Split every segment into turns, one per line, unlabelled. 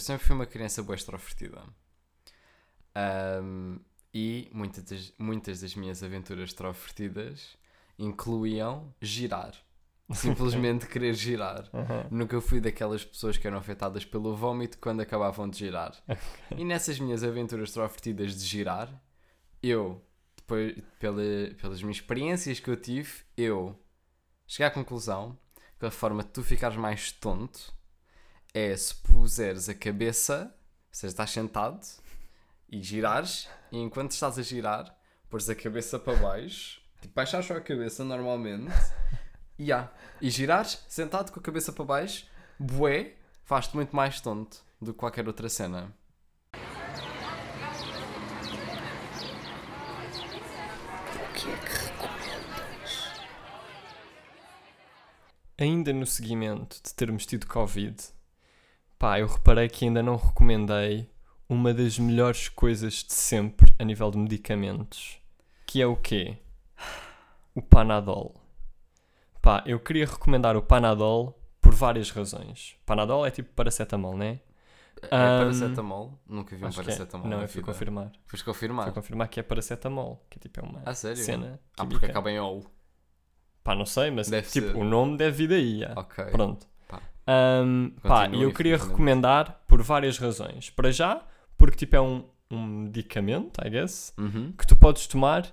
eu sempre fui uma criança boa extrovertida. Ahm, e muitas das, muitas das minhas aventuras extrovertidas incluíam girar. Simplesmente querer girar.
Aham.
Nunca fui daquelas pessoas que eram afetadas pelo vómito quando acabavam de girar. E nessas minhas aventuras extrovertidas de girar, eu, depois, pela, pelas minhas experiências que eu tive, eu cheguei à conclusão que a forma de tu ficares mais tonto é se puseres a cabeça, ou seja, estás sentado e girares, e enquanto estás a girar, pôres a cabeça para baixo, tipo, baixares só a cabeça normalmente, e já, e girares sentado com a cabeça para baixo, bué, faz-te muito mais tonto do que qualquer outra cena.
Ainda no seguimento de termos tido Covid, pá, eu reparei que ainda não recomendei uma das melhores coisas de sempre a nível de medicamentos, que é o quê? O Panadol. Pá, eu queria recomendar o Panadol por várias razões. Panadol é tipo paracetamol, né?
É
Ahm,
paracetamol? Nunca vi um
é.
paracetamol.
Não,
na
eu fui
vida.
confirmar.
Foste confirmar.
Fui confirmar que é paracetamol, que é tipo é uma
Ah, sério?
cena
Ah,
química.
porque acaba em OL.
Pá, não sei, mas
Deve
tipo,
ser.
o nome deve vir daí. já.
Ok.
Pronto. Ahm, pá, e eu queria recomendar por várias razões. Para já, porque tipo é um, um medicamento, I guess,
Uhum.
que tu podes tomar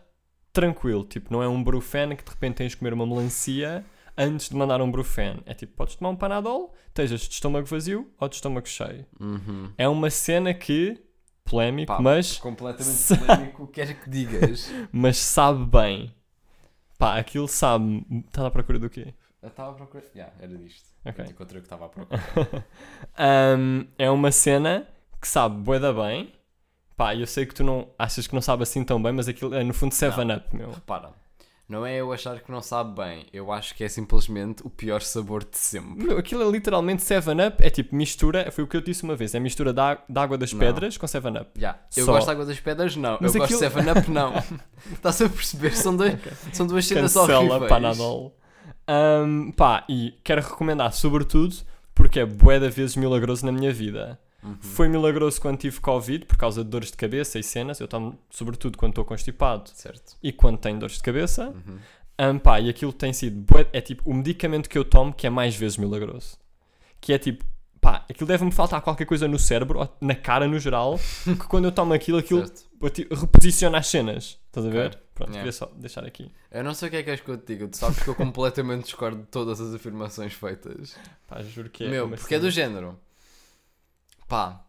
tranquilo. Tipo, não é um brufen que de repente tens de comer uma melancia antes de mandar um brufen. É tipo, podes tomar um panadol, estejas de estômago vazio ou de estômago cheio.
Uhum.
É uma cena que, polémico,
Pá,
mas,
Completamente polémico, quer que digas.
mas sabe bem. Pá, aquilo sabe. Estás à procura do quê?
Eu estava a procurar. Yeah, era disto.
Ok.
Eu encontrei o que estava a procurar.
Ahm, é uma cena que sabe bué da bem. Pá, eu sei que tu não achas que não sabe assim tão bem, mas aquilo é no fundo 7-up, meu.
Repara, não é eu achar que não sabe bem. Eu acho que é simplesmente o pior sabor de sempre.
Meu, aquilo é literalmente 7-up, é tipo mistura, foi o que eu disse uma vez, é mistura da, da água das
Não.
pedras com 7-up.
Yeah. Eu
Só.
gosto de água das pedras, não.
Mas
eu gosto de
aquilo-
7-Up, não. Estás a perceber? São, dois, são duas cenas
Cancela
horríveis.
Panadol. Ahm, pá, e quero recomendar sobretudo porque é bué de vezes milagroso na minha vida.
Uhum.
Foi milagroso quando tive Covid, por causa de dores de cabeça e cenas. Eu tomo sobretudo quando estou constipado
Certo.
e quando tenho dores de cabeça.
Uhum.
Um, pá, e aquilo tem sido. bué- É tipo o medicamento que eu tomo que é mais vezes milagroso. Que é tipo. Pá, aquilo deve-me faltar qualquer coisa no cérebro, na cara no geral, que quando eu tomo aquilo, aquilo tipo, reposiciona as cenas. Estás a ver? Pronto,
Yeah.
queria só deixar aqui.
Eu não sei o que é que és que eu te digo. Tu sabes que eu completamente discordo de todas as afirmações feitas.
Pá, juro que é.
Meu, porque é
cena.
do género. Pá.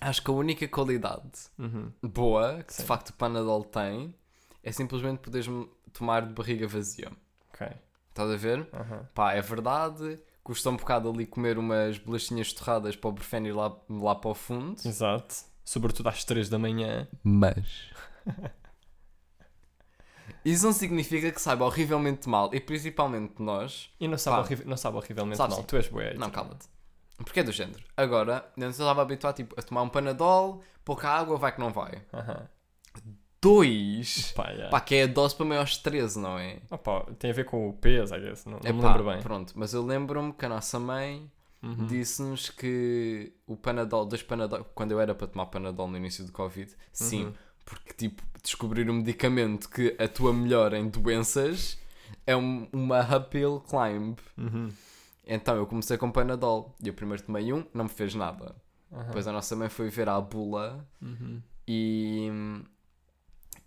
Acho que a única qualidade
Uhum.
boa que
Sim.
de facto o Panadol tem é simplesmente poderes tomar de barriga vazia.
Ok.
Estás a ver?
Aham.
Pá, é verdade. Custa um bocado ali comer umas bolachinhas torradas para o Brufen ir lá, lá para o fundo.
Exato. Sobretudo às 3 da manhã.
Mas. Isso não significa que saiba horrivelmente mal. E principalmente nós.
E não sabe, horri- não sabe horrivelmente mal.
sim.
Tu és bué.
Não,
tipo.
cala-te. Porque é do género. Agora, antes eu estava habituado tipo, a tomar um panadol, pouca água, vai que não vai.
Aham.
Dois!
Pá, yeah.
Pá, que é a dose para maiores de 13, não é?
Opa, tem a ver com o peso, I guess. Não, não me
Epá,
lembro bem.
Pronto, mas eu lembro-me que a nossa mãe
Uhum.
disse-nos que o Panadol, dois Panadol, quando eu era para tomar Panadol no início do Covid, sim,
Uhum.
Porque tipo, descobrir um medicamento que atua melhor em doenças é um- uma uphill climb.
Uhum.
Então eu comecei com Panadol e eu primeiro tomei um, não me fez nada.
Aham.
Depois a nossa mãe foi ver a bula
Uhum.
e.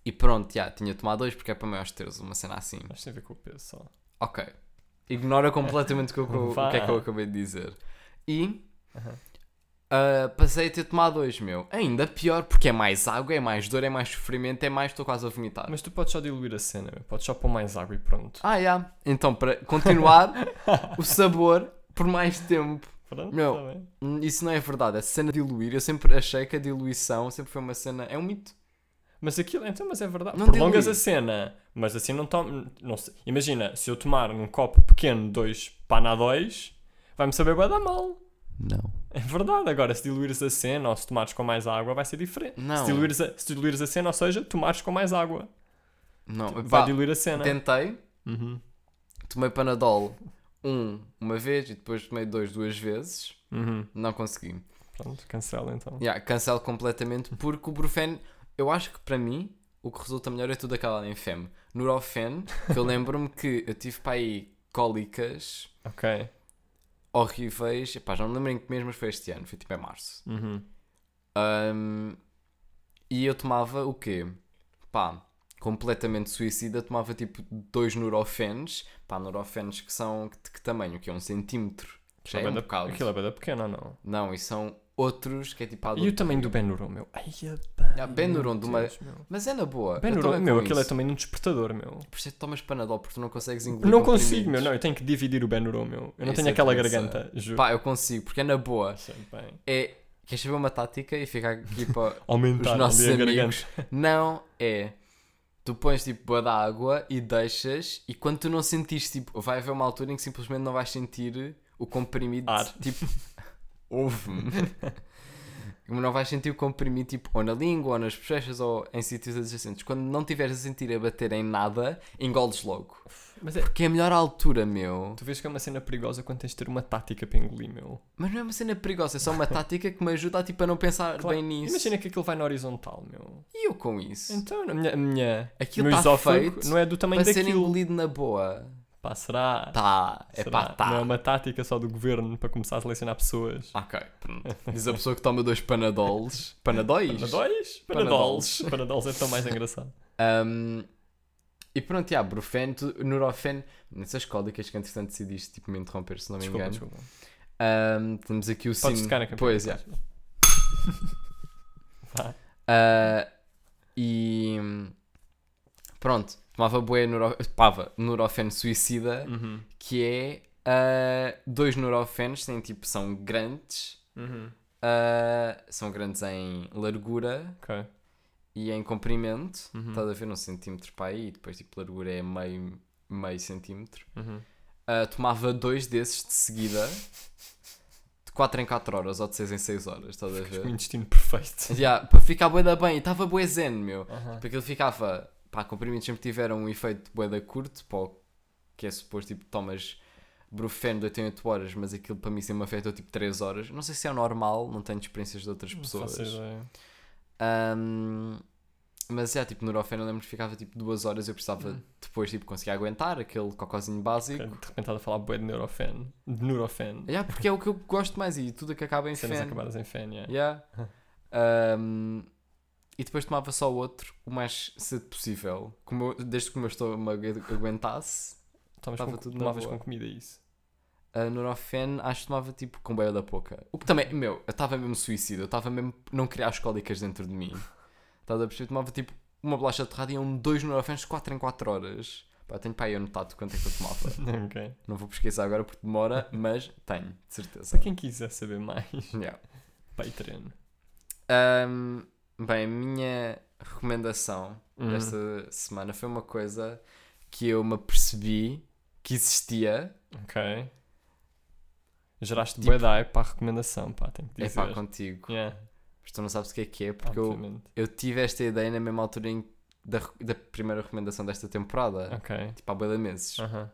E pronto, já, tinha tomado dois porque é para maiores teres, uma cena assim.
Mas tem a ver com o peso só.
Ok. Ignora completamente o que, eu- o que é que eu acabei de dizer. E
Aham.
Ah, passei a ter tomado dois, meu. Ainda pior, porque é mais água, é mais dor, é mais sofrimento, é mais, estou quase a vomitar.
Mas tu podes só diluir a cena, meu. podes só pôr mais água e pronto.
Ah, já. Então, para continuar o sabor por mais tempo.
Pronto,
Meu.
tá.
Hum, Isso não é verdade. A cena de diluir, eu sempre achei que a diluição sempre foi uma cena. É um mito.
Mas aquilo, então, mas é verdade.
Não
Prolongas
dilui.
a cena, mas assim não tomo. Não sei. Imagina, se eu tomar num copo pequeno dois panadóis, vai-me saber bué da mal.
Não.
É verdade. Agora, se diluires a cena ou se tomares com mais água, vai ser diferente.
Não.
Se diluires, a, se diluires a cena, ou seja, tomares com mais água,
Não.
vai
Pá,
diluir a cena.
tentei,
Uhum.
tomei Panadol um uma vez e depois tomei dois duas vezes.
Uhum.
Não consegui.
Pronto, cancela então.
Yeah, cancelo completamente porque o Brufen, eu acho que para mim o que resulta melhor é tudo aquela em FEM. Nurofen, que eu lembro-me que eu tive para aí cólicas
Ok.
Horríveis. Epá, já não me lembro em que mês, mas foi este ano, foi tipo em março.
Uhum.
Um, e eu tomava o quê? Pá, completamente suicida, tomava tipo dois Nurofens. Pá, Nurofens que são de que tamanho? Que é um centímetro. Já é um
Aquilo
bocado.
Aquilo é bem pequena, não?
Não, e são outros que é tipo...
E o
do-
tamanho do Benuron, meu? Ai,
Ah, Benuron de uma-. Mas é na boa. eu
Benuron, meu, aquilo é também um despertador, meu.
Por isso é que tomas Panadol, porque tu não consegues engolir
Não consigo, meu, não, eu tenho que dividir o Benuron, meu. Eu não tenho
é
aquela garganta, juro.
Pá, eu consigo, porque é na boa. É... Queres saber uma tática e ficar aqui para
Aumentar
os nossos
a
amigos?
garganta.
Não, é... Tu pões tipo boa da água e deixas e quando tu não sentires, tipo, vai haver uma altura em que simplesmente não vais sentir o comprimido,
Ar.
tipo, ouve-me. não vais sentir o comprimido, tipo, ou na língua, ou nas bochechas, ou em sítios adjacentes. Quando não tiveres a sentir a bater em nada, engoles logo.
Mas é,
Porque é a melhor altura, meu.
tu vês que é uma cena perigosa quando tens de ter uma tática para engolir, meu.
Mas não é uma cena perigosa, é só uma tática que me ajuda tipo, a não pensar
Claro,
bem nisso.
Imagina que aquilo vai na horizontal, meu.
E eu com isso?
Então, a minha, a minha,
Aquilo tá
esófago
feito
não é do tamanho
Para ser
daquilo.
engolido na boa.
Pá, será?
Tá, é
Será?
pá, tá.
Não é uma tática só do governo para começar a selecionar pessoas.
Ok, pronto. Diz a pessoa que toma dois panadols. Panadóis?
Panadóis? Panadols. Panadols é tão mais engraçado.
Um, e pronto, já, Brufen, Nurofen, nessas cólicas que entretanto decidiste tipo, me interromper, se não me
Desculpa,
engano.
desculpa.
Um, temos aqui o
Podes
sino.
tocar na campanha.
Pois.
Vá.
Ah, e pronto, tomava bué Nuro... Pava, Nurofen suicida,
Uhum.
que é ah, dois Nurofens, têm tipo, são grandes,
Uhum.
ah, são grandes em largura
Ok.
e em comprimento,
Uhum.
estás a ver um centímetro para aí, e depois tipo largura é meio, meio centímetro.
Uhum.
Ah, tomava dois desses de seguida, de 4 em 4 horas ou de 6 em 6 horas, estás a
Com o
ver?
intestino perfeito.
Yeah, para ficar bué da bem, e estava bué zen, meu.
Aham.
Porque ele ficava. Pá, comprimidos sempre tiveram um efeito bué da curto, pá, que é suposto, tipo, tomas Brufen de 8 em 8 horas, mas aquilo para mim sempre me afetou tipo 3 horas. Não sei se é normal, não tenho experiências de outras
Não
pessoas.
faço ideia.
Ahm, mas é, tipo, Nurofen eu lembro que ficava tipo 2 horas eu precisava
Hum.
depois, tipo, conseguir aguentar aquele cocózinho básico.
De repente estás a falar bué de Neurofen. De Neurofen.
Yeah, porque é o que eu gosto mais e tudo que acaba em
Cenas
fen.
acabadas em fen, yeah.
Yeah. Ahm, e depois tomava só outro o mais cedo possível. Como eu- desde que o meu estômago aguentasse.
Tomas
Tava
com,
tudo
tomavas com comida isso.
A Nurofen acho que tomava tipo com beira da pouca. O que também, meu, eu estava mesmo suicida. Eu estava mesmo. Não queria as cólicas dentro de mim. Estás a perceber? Tomava tipo uma bolacha de torrada e iam dois Nurofens 4 em 4 horas. Pá, tenho para aí anotado quanto é que eu tomava.
ok.
não vou pesquisar agora porque demora, mas tenho, de certeza.
Para quem quiser saber mais,
Yeah.
Patreon.
Ahm, bem, a minha recomendação
Uhum.
desta semana foi uma coisa que eu me apercebi que existia.
Ok. Geraste
Tipo-
hype para a recomendação, pá, tenho que
É
dizer.
pá, contigo.
Yeah,
Mas tu não sabes o que é que é, porque eu,
obviamente.
eu tive esta ideia na mesma altura em, da, da primeira recomendação desta temporada.
Ok.
Tipo, há boia de meses.
Aham.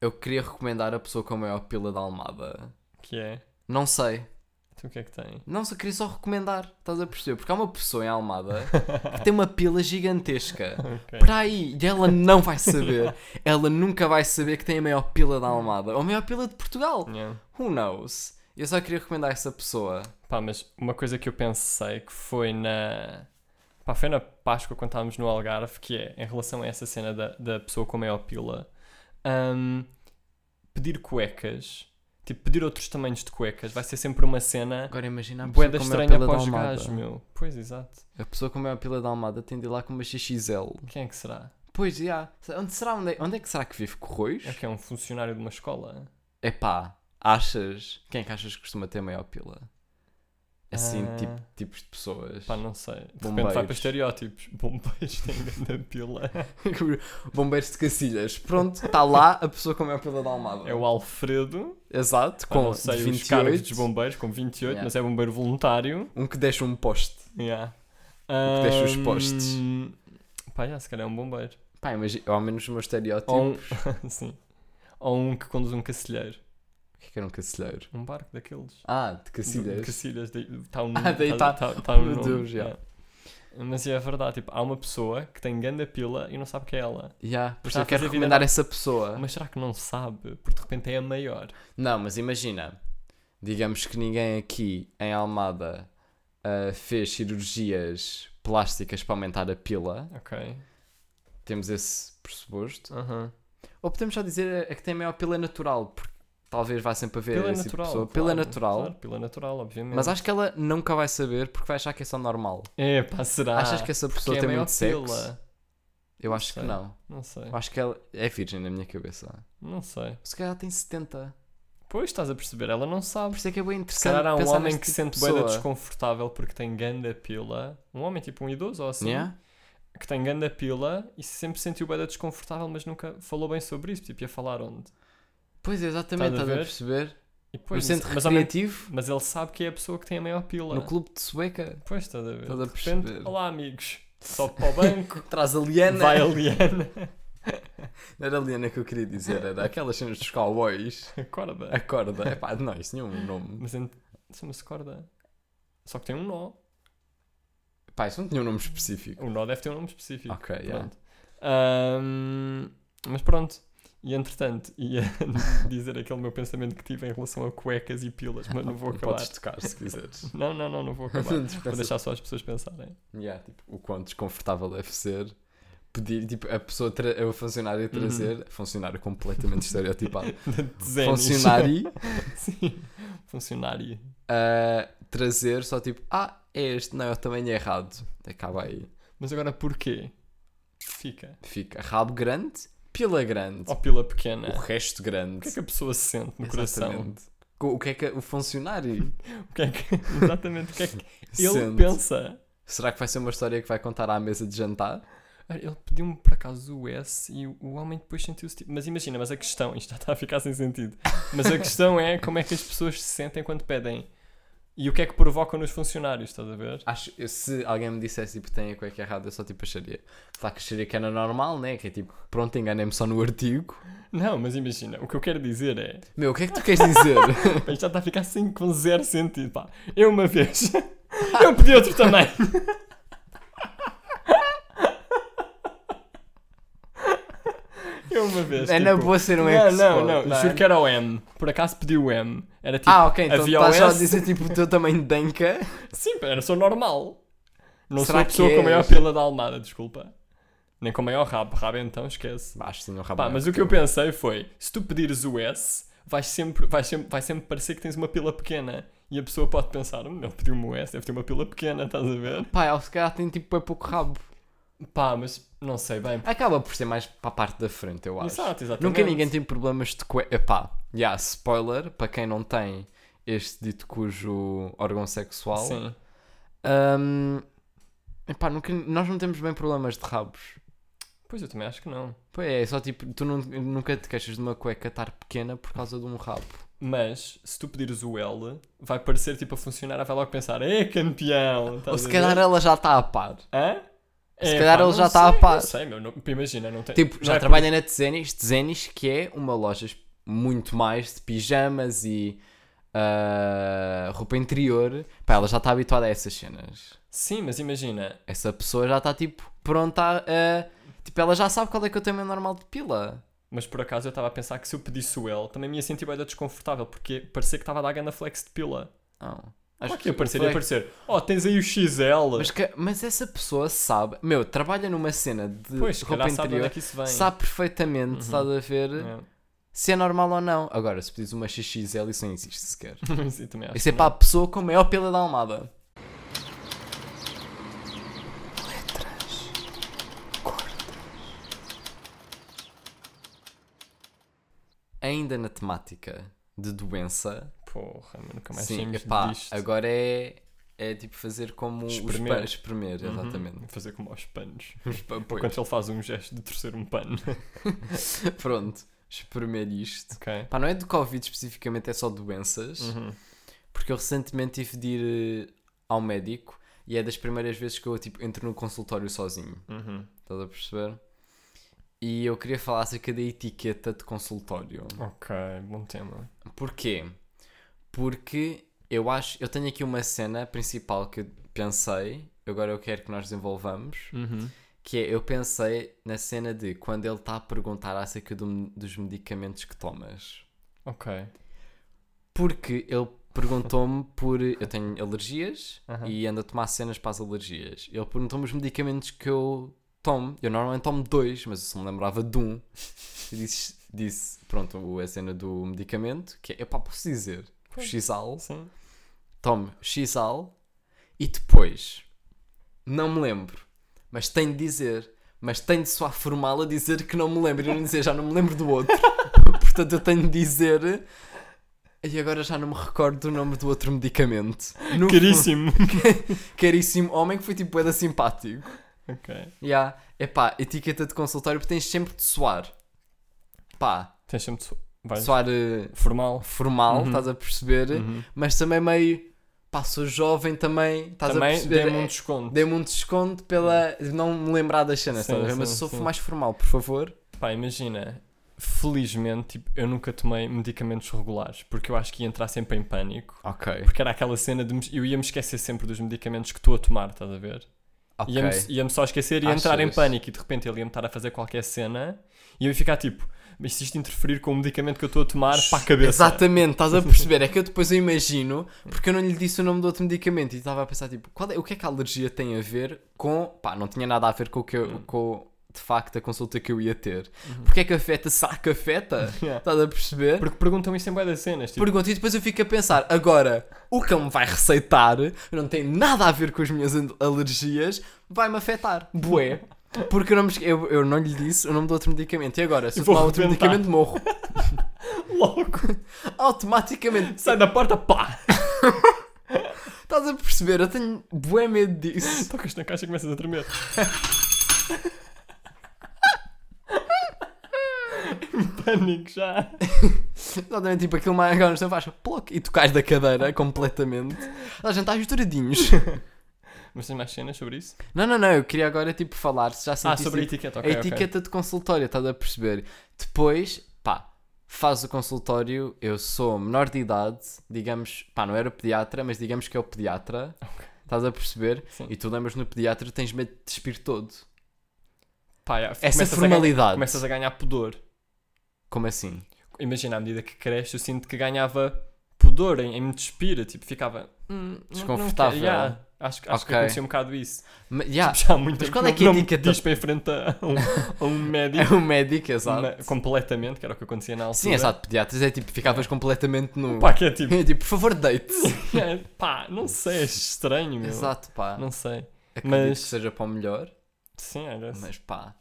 Eu queria recomendar a pessoa com a maior pila da Almada.
Que é?
Não sei.
Tu o que é que tem?
Não, só queria só recomendar. Estás a perceber? Porque há uma pessoa em Almada que tem uma pila gigantesca.
Ok.
Para aí, e ela não vai saber. ela nunca vai saber que tem a maior pila da Almada. Ou a maior pila de Portugal.
Yeah.
Who knows? Eu só queria recomendar essa pessoa.
Pá, mas uma coisa que eu pensei que foi na. Pá, foi na Páscoa quando estávamos no Algarve, que é em relação a essa cena da, da pessoa com a maior pila. hum, pedir cuecas, tipo, pedir outros tamanhos de cuecas, vai ser sempre uma cena
Agora imagina a pessoa com
estranha
pila
para os gajos, meu. Pois, exato.
A pessoa com a pila da Almada tem de ir lá com uma XXL.
Quem é que será?
Pois, já. Onde, será, onde, é, onde é que será que vive Corroios?
É que é um funcionário de uma escola?
Epá, achas? Quem é que achas que costuma ter maior pila? Assim,
Ah.
tipo, tipos de pessoas.
Pá, não sei. De repente
Bombeiros.
vai para estereótipos. Bombeiros têm grande pila.
Bombeiros de Cacilhas. Pronto, está lá a pessoa com a pila da Almada.
É o Alfredo,
Exato,
pá,
com
não sei os
28.
cargos dos bombeiros, com 28,
Yeah.
mas é bombeiro voluntário.
Um que deixa um poste.
Yeah.
que deixa os postes.
Pá, yeah, se calhar é um bombeiro.
Pá, imagina, ao menos o meu estereótipo.
Ou um, sim. Ou um que conduz um cacilheiro.
O que é que era um cacilheiro?
Um barco daqueles.
Ah, de
De
cacilhas.
Cacilhas. Está um
Ah, daí tá-
tá, tá um
Meu
nome,
Deus, já.
é. Mas é verdade, tipo, há uma pessoa que tem ganda pila e não sabe que é ela.
Yeah, por isso
Está a
eu quero
vida
recomendar essa pessoa.
Mas será que não sabe? Porque de repente é a maior.
Não, mas imagina, digamos que ninguém aqui em Almada ah, fez cirurgias plásticas para aumentar a pila.
Ok.
Temos esse pressuposto. Ou podemos só dizer é que tem maior pila natural, porque talvez vá sempre haver
Pila
esse tipo de
natural.
pessoa.
claro,
Pila natural.
Claro, pila natural, obviamente.
Mas acho que ela nunca vai saber porque vai achar que é só normal.
É, pá, será?
Achas que essa
Porque
pessoa
é a
tem
maior
muito sexo?
pila.
Eu
Não
acho que não.
Não sei.
Eu acho que ela é virgem na minha cabeça.
Não sei.
Se calhar ela tem 70.
Pois estás a perceber, ela não sabe.
Por isso é que é bem
Se
interessante.
calhar há um homem que se
tipo de
sente bem
pessoa.
desconfortável porque tem ganda pila. Um homem tipo um idoso ou assim.
Yeah?
Que tem ganda pila e sempre se sentiu bem desconfortável, mas nunca falou bem sobre isso. Tipo, ia falar onde?
Pois, exatamente,
Estás a ver?
perceber?
E
No
depois,
centro
mas,
recreativo,
mas ele sabe que é a pessoa que tem a maior pila.
no clube de Sueca.
Pois, estás a ver?
Estás a
de repente,
perceber.
olá amigos. Sobe para o banco,
Traz a Liana.
vai a Liana.
Não era a Liana que eu queria dizer, era aquelas cenas dos cowboys.
Acorda.
A corda. Epá, não, isso tinha um nome.
Mas ent- chama-se corda. Só que tem um nó.
Pá, isso não tinha um nome específico.
O nó deve ter um nome específico.
Ok, yeah.
Pronto. Ahm, mas pronto. E entretanto, ia dizer aquele meu pensamento que tive em relação a cuecas e pilas, mas não vou acabar.
Podes tocar se quiseres.
Não, não, não, não vou acabar. Vou deixar só as pessoas pensarem.
Yeah, tipo, o quão desconfortável deve ser pedir, tipo, a pessoa, tra o funcionário a trazer, funcionário completamente estereotipado, funcionário
Sim. Funcionário.
a trazer só tipo, ah, é este, não, é o tamanho errado. Acaba aí.
Mas agora porquê? Fica.
Fica rabo grande, pila grande,
Ou pila pequena.
o resto grande.
O que é que a pessoa se sente no coração?
Exatamente. O que é que o funcionário
O que é que, exatamente, o que é que ele
sente?
pensa?
Será que vai ser uma história que vai contar à mesa de jantar?
Ele pediu-me por acaso o S e o o homem depois sentiu-se tipo. Mas imagina, mas a questão, isto já está a ficar sem sentido. Mas a questão é como é que as pessoas se sentem quando pedem e o que é que provoca nos funcionários, estás a ver?
Acho, se alguém me dissesse tipo, tem a cueca errada, eu só tipo acharia. Claro que acharia que era normal, né? Que é tipo, pronto, enganei-me só no artigo.
Não, mas imagina, o que eu quero dizer é.
Meu, o que é que tu queres dizer?
Pá, Isto já está a ficar assim com zero sentido, pá. Eu uma vez. Eu pedi outro também. Eu uma vez.
é na
tipo,
boa ser um
Não, não, não.
tá?
Juro que era o M. Por acaso pedi o M. Era tipo.
Ah, ok, então estás só a dizer tipo o teu tamanho de danca.
Sim, era só normal. Não
Será
sou a pessoa com a maior pila da Almada, desculpa. Nem com o maior rabo. Rabo então esquece.
Acho que sim, um rabo
Pá,
maior
mas o que eu pensei foi: se tu pedires o S, vais sempre, vais sempre, vai sempre parecer que tens uma pila pequena. E a pessoa pode pensar: hum, ele pediu-me o S, deve ter uma pila pequena, estás a ver?
Pá, ele se calhar tem tipo é pouco rabo.
Pá, mas não sei bem.
Acaba por ser mais para a parte da frente, eu acho.
Exato, exatamente.
Nunca ninguém tem problemas de cueca. Epá, yeah, spoiler, para quem não tem este dito cujo órgão sexual.
Sim.
Hum, epá, nunca, nós não temos bem problemas de rabos.
Pois eu também acho que não.
Pois é, só tipo, tu não- nunca te queixas de uma cueca estar pequena por causa de um rabo.
Mas se tu pedires o L, vai parecer tipo a funcionar, vai logo pensar: é campeão!
Ou se calhar ela já está a par.
Hã?
Se
É,
calhar
pá,
ele já está a
sei,
par.
Não sei, meu. Não, imagina, não tem.
Tipo,
não
já
é
trabalha na Tzenis, Tzenis, que é uma loja muito mais de pijamas e ah, roupa interior. Pá, ela já está habituada a essas cenas.
Sim, mas imagina,
Essa pessoa já está tipo pronta a. a- tipo, ela já sabe qual é que é o tamanho normal de pila.
mas por acaso eu estava a pensar que se eu pedisse o L, também me ia sentir bem desconfortável, porque parecia que estava a dar ganda flex de pila.
Não.
Acho que ia parecer,
foi-
ia parecer, oh, tens aí o XL.
Mas, que- mas essa pessoa sabe. Meu, trabalha numa cena de
pois,
roupa
calhar sabe de onde
interior.
é que isso vem.
Sabe perfeitamente,
Uhum.
estás a ver,
É.
se é normal ou não. Agora, se pedis uma XXL, isso não existe sequer.
Sim, também
Isso é para a pessoa com a maior pila da almada. Ainda na temática de doença,
Porra, mas nunca mais
sim,
saímos
epá,
disto.
agora é, é tipo fazer como
Espremer.
os pa- espremer,
Uhum.
exatamente.
Fazer como aos panos. Enquanto ele faz um gesto de torcer um pano.
Pronto, espremer isto.
ok.
Pá, não é do Covid especificamente, é só doenças.
Uhum.
Porque eu recentemente tive de ir eh, ao médico e é das primeiras vezes que eu tipo, entro no consultório sozinho.
Uhum.
Estás a perceber? E eu queria falar acerca da etiqueta de consultório.
Ok, bom tema.
Porquê? Porque eu acho. Eu tenho aqui uma cena principal que eu pensei, agora eu quero que nós desenvolvamos.
Uhum.
Que é, eu pensei na cena de quando ele está a perguntar acerca do- dos medicamentos que tomas.
Ok.
Porque ele perguntou-me por. Eu tenho alergias
Aham.
e ando a tomar cenas para as alergias. Ele perguntou-me os medicamentos que eu tomo. Eu normalmente tomo dois, mas eu só me lembrava de um. Eu disse, disse pronto, a cena do medicamento, que é, epá, posso dizer, o
Pois.
Xal,
Sim.
tomo Xal e depois, não me lembro, mas tenho de dizer, mas tenho de soar formal a dizer que não me lembro. Eu não dizer, já não me lembro do outro. Portanto, eu tenho de dizer. E agora já não me recordo do nome do outro medicamento. No
Caríssimo.
Caríssimo homem que foi tipo era simpático.
ok.
Yeah. Epá, etiqueta de consultório porque tens sempre de soar. Pá,
Tens sempre de so- vais-
soar eh,
formal.
formal,
Uhum.
estás a perceber?
Uhum.
Mas também meio. Pá, sou jovem também, estás a
Também
perceber?
dê-me um
É-
desconto.
Dê-me um desconto pela. de não me lembrar das cenas,
Sim,
a
sim,
Mas for
sim.
mais formal, por favor.
Pá, imagina, felizmente, tipo, eu nunca tomei medicamentos regulares, porque eu acho que ia entrar sempre em pânico.
Ok.
Porque era aquela cena de. me- Eu ia-me esquecer sempre dos medicamentos que estou a tomar, estás a ver?
Ok.
Ia-me ia só esquecer e ia entrar em pânico e de repente ele ia-me estar a fazer qualquer cena e eu ia ficar tipo, mas se isto interferir com o medicamento que eu estou a tomar, para a cabeça.
Exatamente, estás a perceber? É que eu depois eu imagino, porque eu não lhe disse o nome do outro medicamento e estava a pensar, tipo, qual é, o que é que a alergia tem a ver com. Pá, não tinha nada a ver com o que eu,
Hum.
com, de facto, a consulta que eu ia ter.
Uhum.
Porque é que afeta? Será que afeta?
Yeah.
Estás a perceber?
Porque perguntam isso em boia das cenas. Tipo,
Pergunto e depois eu fico a pensar, agora, o que me vai receitar não tem nada a ver com as minhas al- alergias, vai-me afetar. Bué. Porque eu não, me esque- eu, eu não lhe disse o nome do outro medicamento. E agora, se eu tomar outro
rebentar.
medicamento, morro.
logo,
Automaticamente.
sai da porta, pá!
Estás a perceber? Eu tenho bué medo disso.
Tocas na caixa e começas a tremer. Em Pânico já.
Exatamente, tipo aquilo mais agora não faz ploc e tu cais da cadeira completamente. A gente está estouradinhos.
Mas tens mais cenas sobre isso?
Não, não, não, eu queria agora tipo falar se já
Ah,
sentiste
sobre a
tipo,
etiqueta,
a
ok. ok.
etiqueta de consultório, estás a perceber? Depois, pá, faz o consultório, eu sou menor de idade, digamos, pá, não era o pediatra, mas digamos que é o pediatra. Estás a perceber?
Sim.
E tu lembras no pediatra tens medo de despir todo.
Pá,
Essa
começas a ganhar-
formalidade.
começas a ganhar pudor.
Como assim?
Imagina, à medida que cresce, eu sinto que ganhava pudor em, em me despir. Tipo, ficava hum, não-
Desconfortável.
Não, quero. Yeah, acho acho que
Ok.
aconteceu um bocado isso.
Ma- yeah,
Tipo, já há muito
Mas qual
não-
é que é a
não
etiqueta?
dispo em frente a um, a um médico.
é um médico, exato.
ma- completamente, que era o que acontecia na altura.
Sim, exato, pediatras é tipo, ficavas completamente nu.
Pá, que é tipo,
É tipo, por favor, deite-se.
é, pá, não sei, é estranho, meu.
Exato, pá.
Não sei.
Acredito
mas-
que seja para o melhor,
Sim, guess.
mas pá.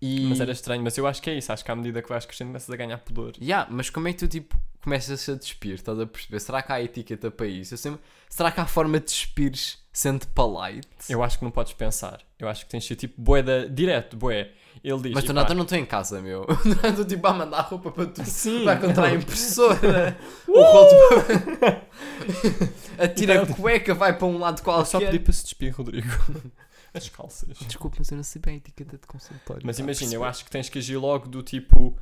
E...
Mas era estranho, mas eu acho que é isso. Acho que à medida que vais crescendo, começas a ganhar pudor.
Yeah, mas como é que tu tipo começas a despir? Estás a perceber? Será que há etiqueta para isso? Eu sempre... Será que há forma de despires sendo polite?
Eu acho que não podes pensar. Eu acho que tens de ser tipo boé da... direto, boé. Ele diz.
Mas tu
"Epá,
não, estou em casa, meu. Não estou tipo a mandar roupa para tu.
Sim.
Vai contra a impressora. o rolo de... Atira a cueca, vai para um lado
Eu
qualquer.
só pedi para se despir, Rodrigo. As calças.
Desculpa, mas eu não sei bem a etiqueta de consultório.
Mas
tá
imagina, eu acho que tens que agir logo do tipo.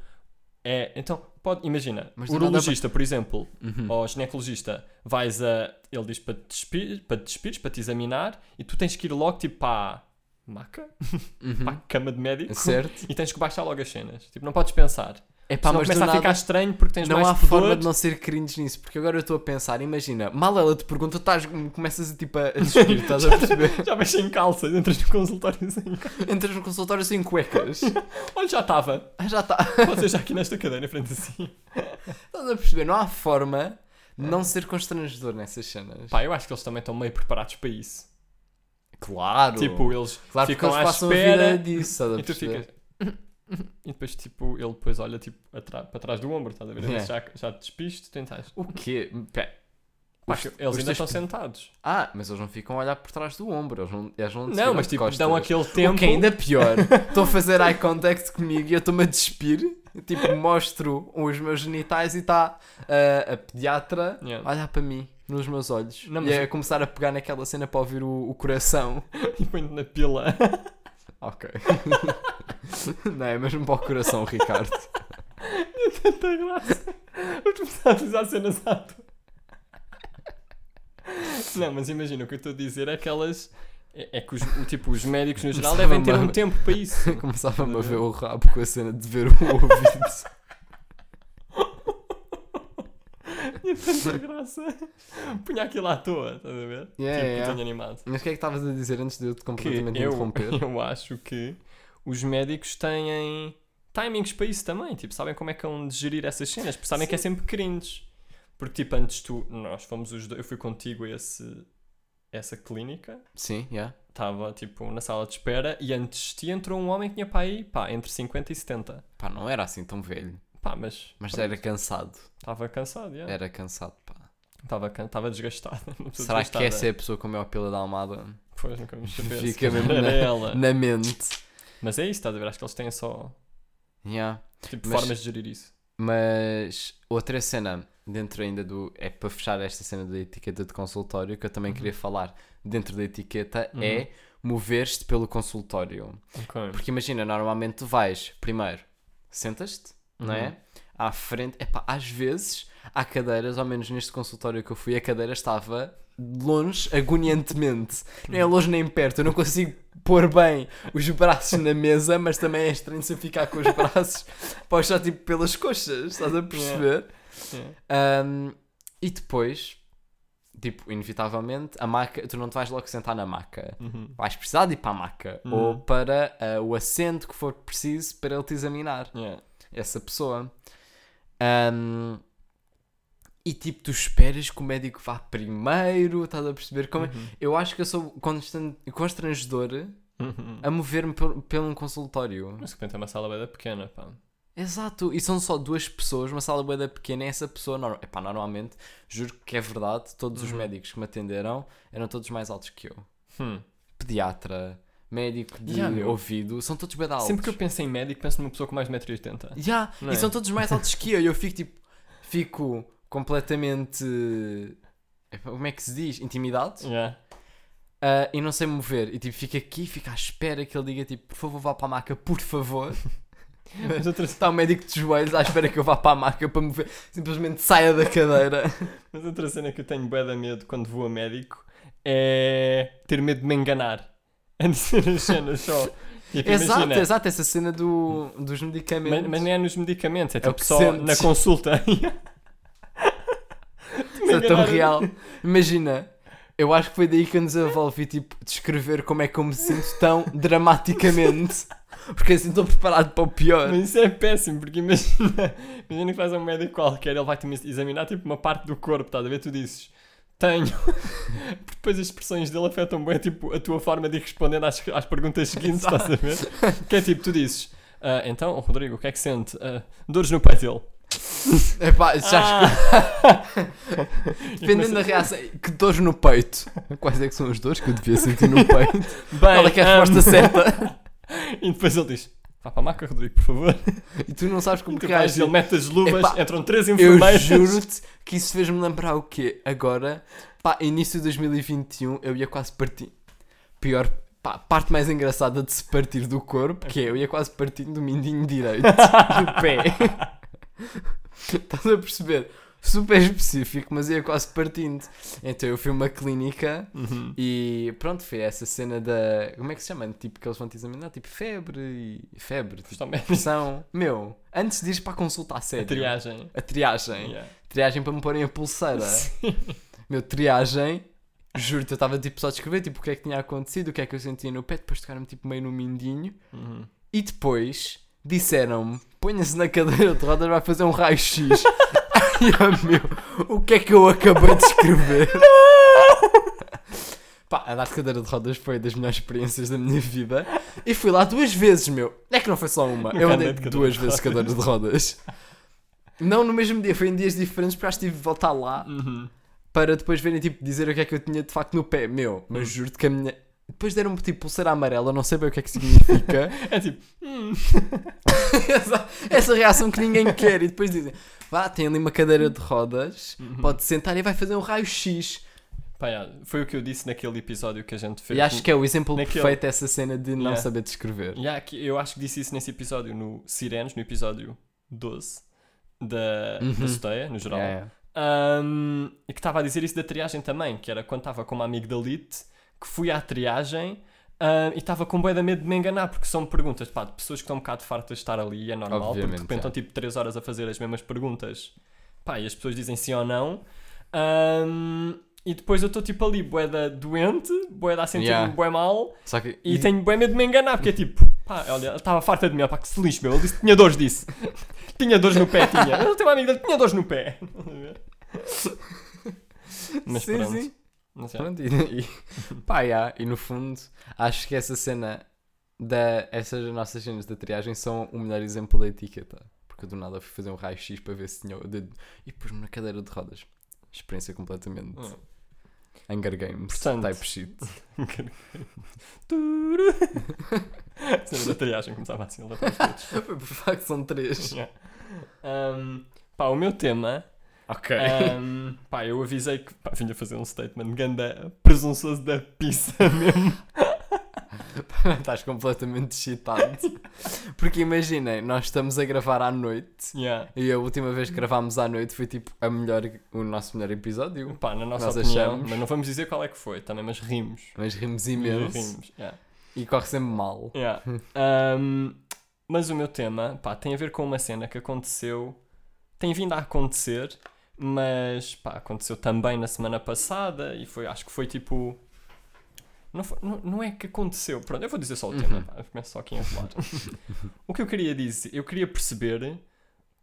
É, então, pode, imagina,
Mas
urologista, por exemplo,
Uhum.
ou ginecologista, vais a. Ele diz para te despir, para te despires, para te examinar, e tu tens que ir logo tipo para a maca,
Uhum.
para a cama de médico,
Certo?
e tens que baixar logo as cenas. Tipo, não podes pensar.
É pá,
Senão
mas
começa a
nada...
ficar estranho porque tens
não
mais
há
pudor.
forma de não ser cringe nisso, porque agora eu estou a pensar, imagina, mal ela te pergunta, estás, começas a, tipo, a despir, estás a perceber?
Já vais sem calças, entras no consultório sem calças.
Entras no consultório sem cuecas.
Olha, já estava.
Ah, já está.
Você já aqui nesta cadeira, em frente assim.
Estás a perceber? Não há forma de não ser constrangedor nessas cenas.
Pá, eu acho que eles também estão meio preparados para isso.
claro.
Tipo, eles
claro
ficam à
eles passam
espera
disso, estás a
e tu ficas. E depois, tipo, ele depois olha tipo, para trás do ombro, estás a ver?
Yeah.
Já, já te despiste, tentas.
O quê? Pé. Os-
eles ainda
teus-
estão sentados.
Ah, mas eles não ficam a olhar por trás do ombro, eles não, eles não,
Não, mas tipo,
costas.
dão aquele
O
tempo.
que é ainda pior, estou a fazer eye contact comigo e eu estou-me a despir, tipo, mostro os meus genitais e está a pediatra
Yeah.
a olhar para mim, nos meus olhos,
Não,
e
mas-
a começar a pegar naquela cena para ouvir o, o coração.
E põe-te na pila.
Ok. Não é mesmo para o coração, Ricardo.
Tanta graça. Vamos começar a usar cenas à toa. Não, mas imagina, o que eu estou a dizer é que elas. É, é que os, o- tipo, os médicos no geral devem ter um tempo para isso.
Começava-me a ver o rabo com a cena de ver o ouvido.
Tinha tanta graça. Punha aquilo à toa, estás a ver?
Yeah,
tipo,
yeah.
animado.
Mas o que é que estavas a dizer antes de eu te
Que
completamente
eu,
interromper?
eu acho que os médicos têm timings para isso também. Tipo, sabem como é que vão gerir essas cenas. Porque sabem que é sempre cringe. Porque, tipo, antes tu, nós fomos os dois, eu fui contigo a esse, essa clínica.
Sim, yeah.
Estava, tipo, na sala de espera e antes de ti entrou um homem que tinha para aí, pá, entre 50 e 70.
Pá, não era assim tão velho.
Pá, mas...
Mas
pronto,
era cansado.
Estava cansado, yeah.
Era cansado, pá.
Estava can... desgastado.
Será que
desgastada.
essa é a pessoa com a maior pila da Almada?
Pois, nunca se
Fica mesmo na-. Na mente.
Mas é isso, estás a ver? Acho que eles têm só,
Yeah.
tipo,
Mas-
formas de gerir isso.
Mas outra cena dentro ainda do. É para fechar esta cena da etiqueta de consultório que eu também
Uhum.
queria falar dentro da etiqueta
Uhum.
é mover-te pelo consultório.
Ok.
Porque imagina, normalmente tu vais primeiro, sentas-te, não
Uhum.
é? À frente, epá, às vezes há cadeiras, ao menos neste consultório que eu fui, a cadeira estava longe, agoniantemente. Não é longe nem perto, eu não consigo pôr bem os braços na mesa, mas também é estranho se eu ficar com os braços para tipo pelas coxas, estás a perceber?
Yeah.
Um, e depois, tipo, inevitavelmente, a maca, tu não te vais logo sentar na maca.
Uhum.
Vais precisar de ir para a maca
Uhum.
ou para ah, o assento que for preciso para ele te examinar,
Yeah.
essa pessoa. Um, e tipo, tu esperas que o médico vá primeiro, estás a perceber? Como é-
Uhum.
Eu acho que eu sou constrangedor
Uhum.
a mover-me pelo um consultório.
Mas de repente é uma sala bem pequena, pá.
Exato, e são só duas pessoas, uma sala bué pequena, e essa pessoa, nor- epá, normalmente, juro que é verdade, todos os
Uhum.
médicos que me atenderam eram todos mais altos que eu.
Hum.
Pediatra, médico de
Yeah,
ouvido, são todos bué altos.
Sempre que eu penso em médico, penso numa pessoa com mais de 1,80m.
Yeah,
Não
e
é?
são todos mais altos que eu, e eu fico tipo, fico completamente, epá, como é que se diz? Intimidado,
Yeah.
Ah, e não sei mover, e tipo, fico aqui, fico à espera que ele diga tipo, por favor vá para a maca, por favor.
Mas outra,
Está o médico de joelhos à espera que eu vá para a maca para mover, simplesmente saia da cadeira.
mas outra cena que eu tenho bué de medo quando vou a médico é ter medo de me enganar. A dizer as cenas só. Tipo,
Exato,
imagina,
exato, essa cena do, dos medicamentos.
Mas, mas não é nos medicamentos, é
o
tipo só
sentes.
na consulta.
Isso é tão real. Imagina, eu acho que foi daí que eu desenvolvi, tipo, descrever como é que eu me sinto tão dramaticamente. Porque assim estou preparado para o pior.
Mas isso é péssimo, porque imagina, imagina que a um médico qualquer, ele vai-te examinar tipo uma parte do corpo, estás a ver? Tu dizes, tenho. Porque depois as expressões dele afetam bem tipo, a tua forma de ir respondendo às, às perguntas seguintes, estás a ver? Que é tipo, tu dizes, "Ah, então, Rodrigo, o que é que sente? "Ah, dores no peito dele.
Epá, já
Ah!
Dependendo da reação, que dores no peito. Quais é que são as dores que eu devia sentir no peito?
Bem,
Qual é que é a resposta
ahm,
certa?
E depois ele diz, vá para a maca, Rodrigo, por favor.
E tu não sabes como que reagir.
ele mete as luvas,
Epá,
entram três
Eu
enfermeiros.
juro-te que isso fez-me lembrar o quê? Agora, pá, início de 2021, eu ia quase partir. Pior, pá, parte mais engraçada de se partir do corpo, que é eu ia quase partindo do mindinho direito do pé. Estás a perceber? Super específico, mas ia quase partindo. Então eu fui a uma clínica
Uhum.
e pronto, foi essa cena da. Como é que se chama? Tipo, que eles vão te examinar, tipo febre e. Febre, tipo, pressão. Meu, antes de ir para a consulta a
A
sério.
triagem.
A triagem.
Yeah.
Triagem para me porem a pulseira. Meu, triagem. Juro-te, eu estava tipo só a descrever tipo, o que é que tinha acontecido, o que é que eu sentia no pé, depois tocaram-me tipo meio no mindinho.
Uhum.
E depois disseram-me: ponha-se na cadeira de rodas, vai fazer um raio-x. Ai, oh, meu, o que é que eu acabei de escrever? Pá, andar de cadeira de rodas foi das melhores experiências da minha vida. E fui lá duas vezes, meu. É que não foi só uma.
Nunca
Eu
andei
duas vezes de cadeira de rodas. Não no mesmo dia, foi em dias diferentes, porque acho que tive de voltar lá
Uhum.
para depois verem, tipo, dizer o que é que eu tinha de facto no pé. Meu, mas
Hum.
juro-te que a minha. Depois deram-me tipo pulseira amarela, não sei bem o que é que significa.
É tipo, hum.
essa, essa reação que ninguém quer. E depois dizem: vá, tem ali uma cadeira de rodas,
Uhum.
pode sentar e vai fazer um raio-x.
Pá, yeah, foi o que eu disse naquele episódio que a gente fez.
E acho que é o exemplo
naquele-
perfeito essa cena de não
Yeah.
saber descrever.
Yeah, que eu acho que disse isso nesse episódio no Sirenes, no episódio 12 da,
Uhum.
da Soteia, no geral.
Yeah,
Um, e que estava a dizer isso da triagem também, que era quando estava com uma amiga da Elite, que fui à triagem um, e estava com de medo de me enganar, porque são perguntas pá, de pessoas que estão um bocado fartas de estar ali e é normal, porque de
Obviamente,
repente
é.
estão tipo 3 horas a fazer as mesmas perguntas pá, e as pessoas dizem sim ou não. Um, e depois eu estou tipo ali, bué da doente, bué da a sentir-me
Yeah.
bué mal
que
e tenho bué medo de me enganar, porque é tipo, pá, olha, estava farta de mim, pá, que se lixe, meu. Ele disse que tinha dores disso. tinha dores no pé, tinha. Ele tem uma amiga dele, tinha dores no pé. Mas
Sim,
pronto.
sim.
Sei.
Pronto, e, e, pá, yeah, e no fundo, acho que essa cena, da, essas nossas cenas da triagem são o melhor exemplo da etiqueta. Porque do nada fui fazer um raio-x para ver se tinha o dedo e pus-me na cadeira de rodas. Experiência completamente.
Hum.
Hunger Games,
Portanto-
type shit.
Turu. Cena da triagem começava assim, ele para os dedos.
Por facto, são três.
Yeah. Um, pá, o meu tema.
Ok.
um, pá, eu avisei que pá, vinha fazer um statement ganda presunçoso da pizza mesmo.
Estás completamente excitado. Porque imaginem, nós estamos a gravar à noite.
Yeah.
E a última vez que gravámos à noite foi tipo a melhor, o nosso melhor episódio.
Pá, na nossa
Nós
opinião,
achamos.
mas não vamos dizer qual é que foi também, mas rimos.
Mas rimos imenso.
Rimos, yeah.
E corre sempre mal.
Yeah. Um, mas o meu tema, pá, tem a ver com uma cena que aconteceu, tem vindo a acontecer, mas, pá, aconteceu também na semana passada e foi, acho que foi tipo... Não, foi- não, não é que aconteceu, pronto, eu vou dizer só o tema,
Uhum.
pá, começo só aqui a enrolar. o que eu queria dizer, eu queria perceber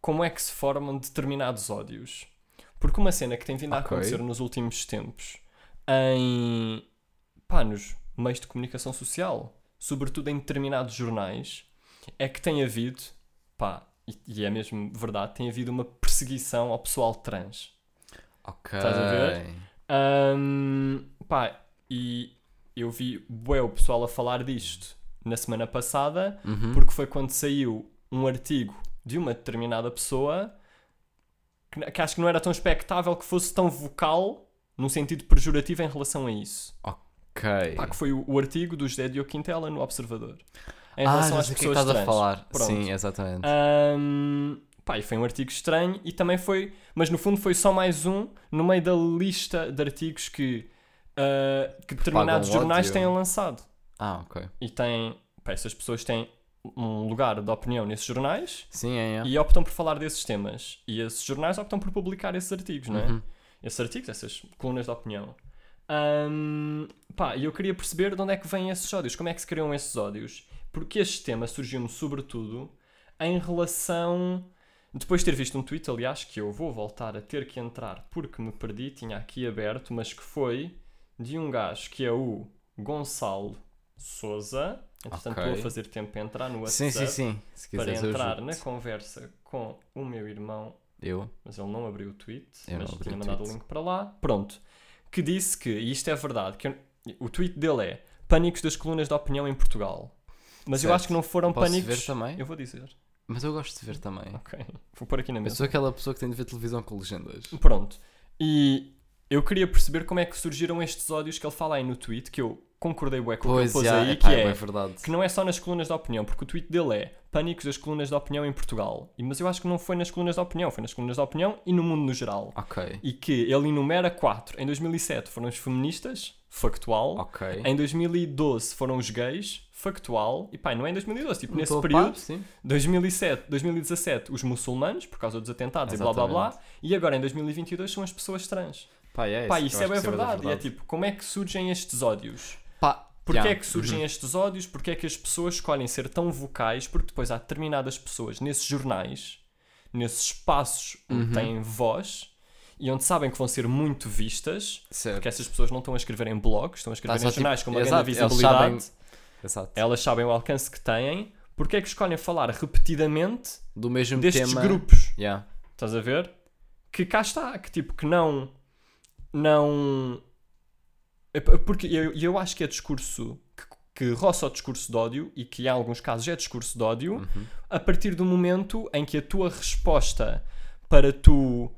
como é que se formam determinados ódios. Porque uma cena que tem vindo a acontecer nos últimos tempos em pá, nos meios de comunicação social, sobretudo em determinados jornais, é que tem havido, pá, e, e é mesmo verdade, tem havido uma perseguição ao pessoal trans.
Ok.
Estás a ver? Ahm, pá, e eu vi bué, o pessoal a falar disto na semana passada,
Uhum.
porque foi quando saiu um artigo de uma determinada pessoa que, que acho que não era tão expectável que fosse tão vocal num sentido pejorativo em relação a isso.
Ok.
Pá, que foi o, o artigo do José Diogo Quintela no Observador. Em
ah,
relação às
que é que
pessoas
estás a
trans.
falar.
Pronto.
Sim, exatamente.
Ahm, pá, e foi um artigo estranho e também foi, mas no fundo foi só mais um no meio da lista de artigos que, ah, que determinados jornais
ódio.
têm lançado.
Ah, ok.
E têm, pá, essas pessoas têm um lugar de opinião nesses jornais
Sim, é, é.
e optam por falar desses temas. E esses jornais optam por publicar esses artigos, não é?
Uhum.
Esses artigos, essas colunas de opinião. Ahm, pá, e eu queria perceber de onde é que vêm esses ódios, como é que se criam esses ódios. Porque este tema surgiu-me sobretudo em relação. Depois de ter visto um tweet, aliás, que eu vou voltar a ter que entrar porque me perdi, tinha aqui aberto, mas que foi de um gajo que é o Gonçalo Souza. Entretanto,
Ok.
estou a fazer tempo para entrar no
Sim,
WhatsApp
sim, sim. Se
para
eu
entrar na conversa com o meu irmão
Eu?
mas ele não abriu o tweet,
Eu
mas tinha mandado
tweet.
o link para lá. Pronto. Que disse que, e isto é verdade, que eu- o tweet dele é Pânicos das colunas de opinião em Portugal. Mas eu
Certo.
acho que não foram
Posso
pânicos.
ver também?
Eu vou dizer.
Mas eu gosto de ver também.
Ok. Vou pôr aqui na
Eu
mesa.
sou aquela pessoa que tem de ver televisão com legendas.
Pronto. E eu queria perceber como é que surgiram estes ódios que ele fala aí no tweet, que eu concordei bué com o que ele pôs aí,
epá,
que
é,
é
verdade.
que não é só nas colunas de opinião, porque o tweet dele é Pânicos das colunas de opinião em Portugal. E- Mas eu acho que não foi nas colunas de opinião, foi nas colunas de opinião e no mundo no geral.
Ok.
e que ele enumera quatro. Em 2007 foram os feministas, factual.
Ok.
Em 2012 foram os gays, factual. E pá, não é em 2012, tipo,
Não
nesse período,
par, sim.
2007, 2017, os muçulmanos, por causa dos atentados e blá blá blá.
Exatamente.
E agora em 2022 são as pessoas trans.
Pá, é,
pá,
eu
isso é bem
bué da
verdade. E é tipo, como é que surgem estes ódios?
Pá,
Porquê
já.
é que surgem
Uhum.
estes ódios? Porquê é que as pessoas escolhem ser tão vocais? Porque depois há determinadas pessoas nesses jornais, nesses espaços onde
Uhum.
têm voz e onde sabem que vão ser muito vistas,
Certo.
porque essas pessoas não estão a escrever em blogs, estão a escrever em
só,
jornais
tipo,
com uma
exato,
grande
eles
visibilidade.
sabem-.
Elas sabem o alcance que têm. Porquê é que escolhem falar repetidamente
Do mesmo
destes
tema.
grupos?
Yeah.
Estás a ver? Que cá está, que tipo, que não. Não. Porque eu, eu acho que é discurso que, que roça o discurso de ódio e que em alguns casos é discurso de ódio
Uhum.
a partir do momento em que a tua resposta para tu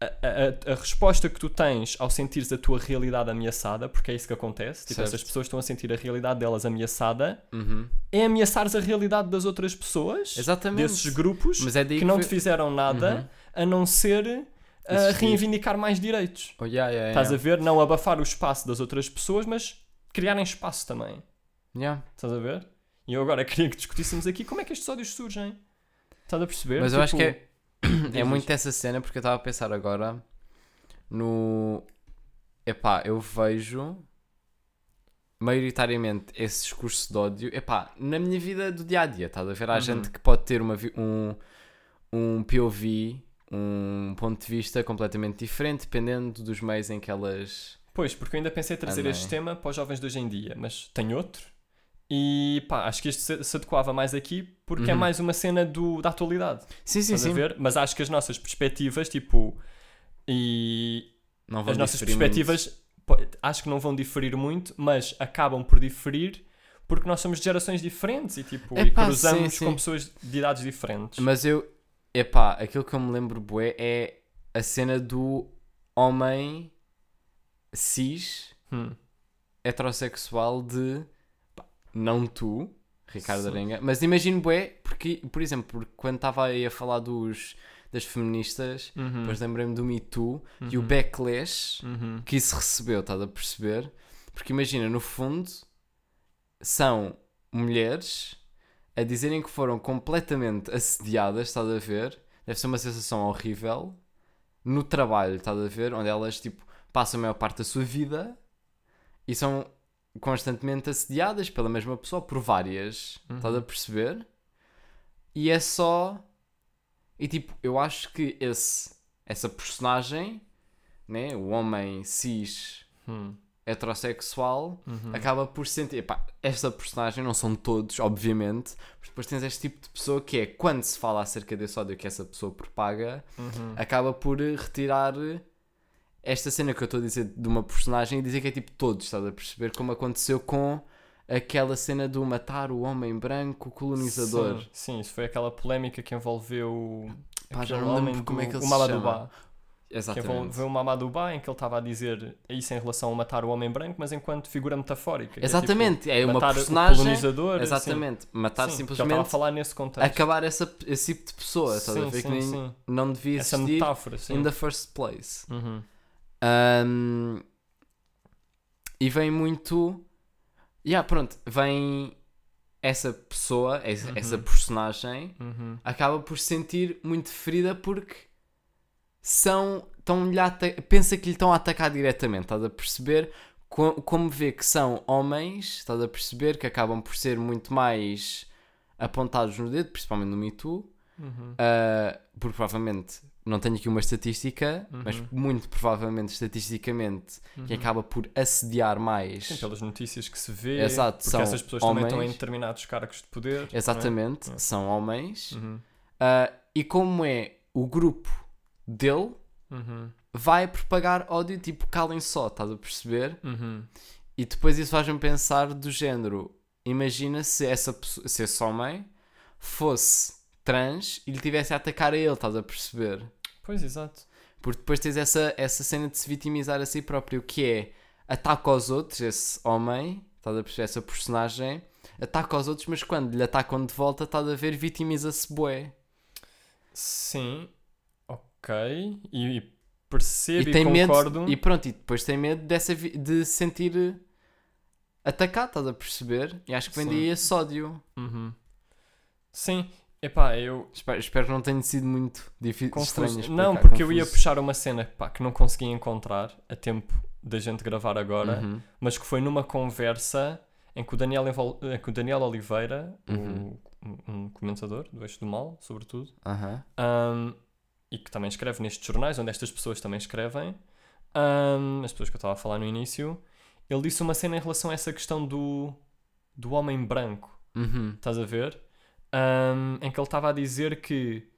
a, a, a resposta que tu tens ao sentires a tua realidade ameaçada, porque é isso que acontece, tipo, essas pessoas estão a sentir a realidade delas ameaçada,
Uhum.
é ameaçares a realidade das outras pessoas,
Exatamente.
desses grupos,
é daí
que não te fizeram nada, a não ser a reivindicar mais direitos.
Oh, yeah, yeah,
Estás a
yeah.
ver? Não abafar o espaço das outras pessoas, mas criarem espaço também.
Yeah.
Estás a ver? E eu agora queria que discutíssemos aqui como é que estes ódios surgem. Estás a perceber?
Mas eu acho que é,
Tipo,
é muito essa cena porque eu estava a pensar agora no. Epá, eu vejo maioritariamente esse discurso de ódio, epá, na minha vida do dia a dia, estás a ver? Há
Uhum.
gente que pode ter uma, um, um POV, um ponto de vista completamente diferente, dependendo dos meios em que elas.
Pois, porque eu ainda pensei em trazer este tema para os jovens de hoje em dia, mas tem outro. E pá, acho que este se, se adequava mais aqui porque é
Uhum.
mais uma cena do, da atualidade.
Sim, sim, sim.
ver? Mas acho que as nossas perspectivas, tipo. E
Não vão
as nossas perspectivas po- acho que não vão diferir muito, mas acabam por diferir porque nós somos de gerações diferentes e tipo e
Epá,
cruzamos
sim, sim.
com pessoas de idades diferentes.
muito. Mas eu, epá, aquilo que eu me lembro, bué, é a cena do homem cis
Hum,
heterossexual de pá, não tu, Ricardo
Sim.
Arenga, mas imagino bué, porque, por exemplo, porque quando estava aí a falar dos, das feministas,
uhum,
depois lembrei-me do Me Too e o
uhum,
backlash
uhum,
que isso recebeu, estás a perceber? Porque imagina, no fundo, são mulheres a dizerem que foram completamente assediadas, estás a ver? Deve ser uma sensação horrível no trabalho, estás a ver? Onde elas, tipo, passam a maior parte da sua vida e são constantemente assediadas pela mesma pessoa, por várias,
Uhum.
estás a perceber? E é só. E tipo, eu acho que esse, essa personagem, né? O homem cis
hum,
heterossexual
uhum.
acaba por sentir. Epá, esta personagem não são todos, obviamente, mas depois tens este tipo de pessoa que é quando se fala acerca desse ódio que essa pessoa propaga,
Uhum.
acaba por eh, retirar eh, esta cena que eu estou a dizer de uma personagem e dizer que é tipo todos, estás a perceber? Como aconteceu com aquela cena do matar o homem branco colonizador.
Sim, sim, isso foi aquela polémica que envolveu
Pá, já não lembro como é que ele
o
se chama.
Que
Exatamente.
envolveu o Mamadou Ba, em que ele estava a dizer isso em relação a matar o homem branco, mas enquanto figura metafórica. que é,
Exatamente,
tipo,
é uma personagem.
colonizador.
Exatamente, matar
sim, sim, que ele estava a
simplesmente
falar nesse contexto.
acabar essa, esse tipo de pessoa, estás a ver? que nem,
sim.
não devia
Essa
existir
metáfora, sim.
in the first place.
Uhum.
Um, e vem muito. Yeah, pronto, vem essa pessoa, essa,
Uhum.
essa personagem,
Uhum.
acaba por se sentir muito ferida porque são. Estão pensa que lhe estão a atacar diretamente, estás a perceber? Co- Como vê que são homens, estás a perceber que acabam por ser muito mais apontados no dedo, principalmente no Me Too,
Uhum.
Uh, porque provavelmente não tenho aqui uma estatística,
Uhum.
mas muito provavelmente estatisticamente quem
Uhum.
acaba por assediar mais.
Sim, pelas notícias que se vê,
Exato,
porque
são
essas pessoas também estão em
homens.
determinados cargos de poder. é?
Exatamente,
É.
são homens.
Uhum.
Uh, e como é o grupo dele,
Uhum.
vai propagar ódio tipo calem só, estás a perceber?
Uhum.
E depois isso faz-me pensar do género: imagina se, essa, se esse homem fosse trans e lhe tivesse a atacar a ele, estás a perceber?
Pois, exato.
Porque depois tens essa, essa cena de se vitimizar a si próprio, que é ataca aos outros, esse homem, estás a perceber essa personagem, ataca aos outros, mas quando lhe atacam de volta, estás a ver, vitimiza-se bué.
Sim, ok. E, e percebo
E
e,
tem
concordo.
medo, e pronto, e depois tem medo dessa, de se sentir eh, atacado, estás a perceber? E acho que vem
Sim.
daí esse ódio.
Uhum. Sim, epá, eu
Espero, espero que não tenha sido muito difícil,
confuso.
explicar,
Não, porque eu ia
confuso.
puxar uma cena pá, que não consegui encontrar a tempo da gente gravar agora,
Uhum.
mas que foi numa conversa em que o Daniel, em que o Daniel Oliveira,
Uhum.
um, um comentador do Eixo do Mal, sobretudo,
Aham.
um, e que também escreve nestes jornais, onde estas pessoas também escrevem, um, as pessoas que eu estava a falar no início, ele disse uma cena em relação a essa questão do, do homem branco.
Uhum.
Estás a ver? Um, em que ele estava a dizer que,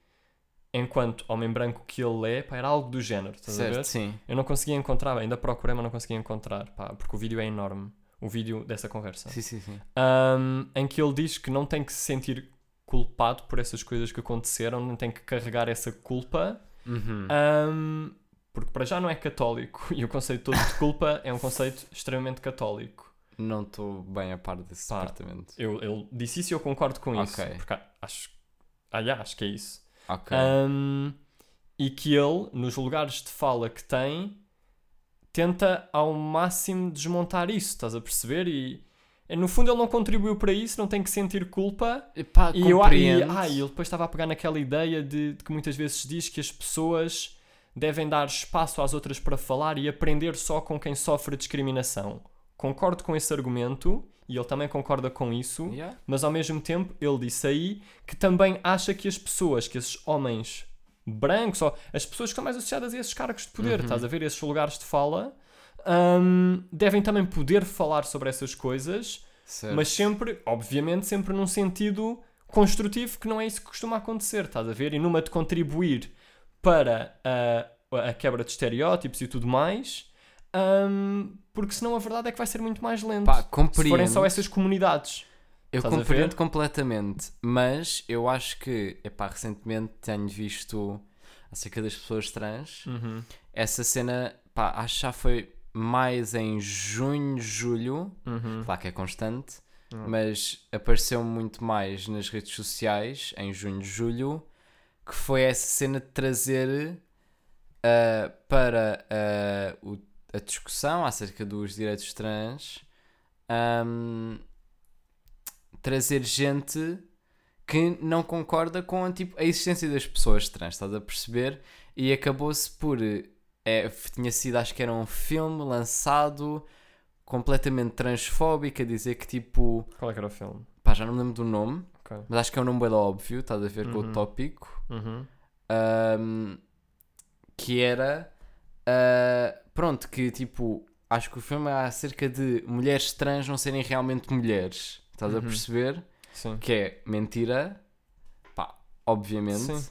enquanto homem branco que ele é, pá, era algo do género. Estás a ver?
Certo, sim.
Eu não conseguia encontrar, ainda procurei, mas não conseguia encontrar, pá, porque o vídeo é enorme. O vídeo dessa conversa.
Sim, sim, sim.
Um, em que ele diz que não tem que se sentir culpado por essas coisas que aconteceram, não tem que carregar essa culpa,
Uhum.
um, Porque para já não é católico e o conceito todo de culpa é um conceito extremamente católico.
Não estou bem a par desse
Pá,
departamento.
Eu, ele disse isso e eu concordo com isso.
Ok.
Porque acho, ah, yeah, acho que é isso.
Ok.
Um, e que ele, nos lugares de fala que tem, tenta ao máximo desmontar isso, estás a perceber? E no fundo ele não contribuiu para isso, não tem que sentir culpa.
Epá,
E, eu, e, ah, e ele depois estava a pegar naquela ideia de, de que muitas vezes diz que as pessoas devem dar espaço às outras para falar e aprender só com quem sofre discriminação. Concordo com esse argumento e ele também concorda com isso,
Yeah.
mas ao mesmo tempo ele disse aí que também acha que as pessoas, que esses homens brancos, ou as pessoas que estão mais associadas a esses cargos de poder,
Uhum.
estás a ver, esses lugares de fala, hum, devem também poder falar sobre essas coisas,
Certo.
mas sempre, obviamente, sempre num sentido construtivo, que não é isso que costuma acontecer, estás a ver? E numa de contribuir para a, a quebra de estereótipos e tudo mais, hum, porque senão a verdade é que vai ser muito mais lento.
Pá,
se
compreendo.
forem só essas comunidades.
Eu compreendo completamente, mas eu acho que, epá, recentemente tenho visto acerca das pessoas trans.
Uhum.
Essa cena, pá, acho que já foi mais em junho, julho.
Uhum.
Claro que é constante,
Uhum.
mas apareceu muito mais nas redes sociais em junho, julho, que foi essa cena de trazer ah, para ah, o- a discussão acerca dos direitos trans ahm, trazer gente que não concorda com tipo, a existência das pessoas trans, estás a perceber? E acabou-se por. É, tinha sido, acho que era um filme lançado completamente transfóbico, a dizer que tipo.
Qual é que era o filme?
Pá, já não me lembro do nome,
Ok.
mas acho que é um nome bem óbvio, estás a ver com
Uhum.
o tópico.
Uhum.
Ahm, que era. ah, pronto, que tipo. Acho que o filme é acerca de mulheres trans não serem realmente mulheres. Estás a
Uhum.
perceber?
Sim.
Que é mentira. Pá, obviamente.
Sim.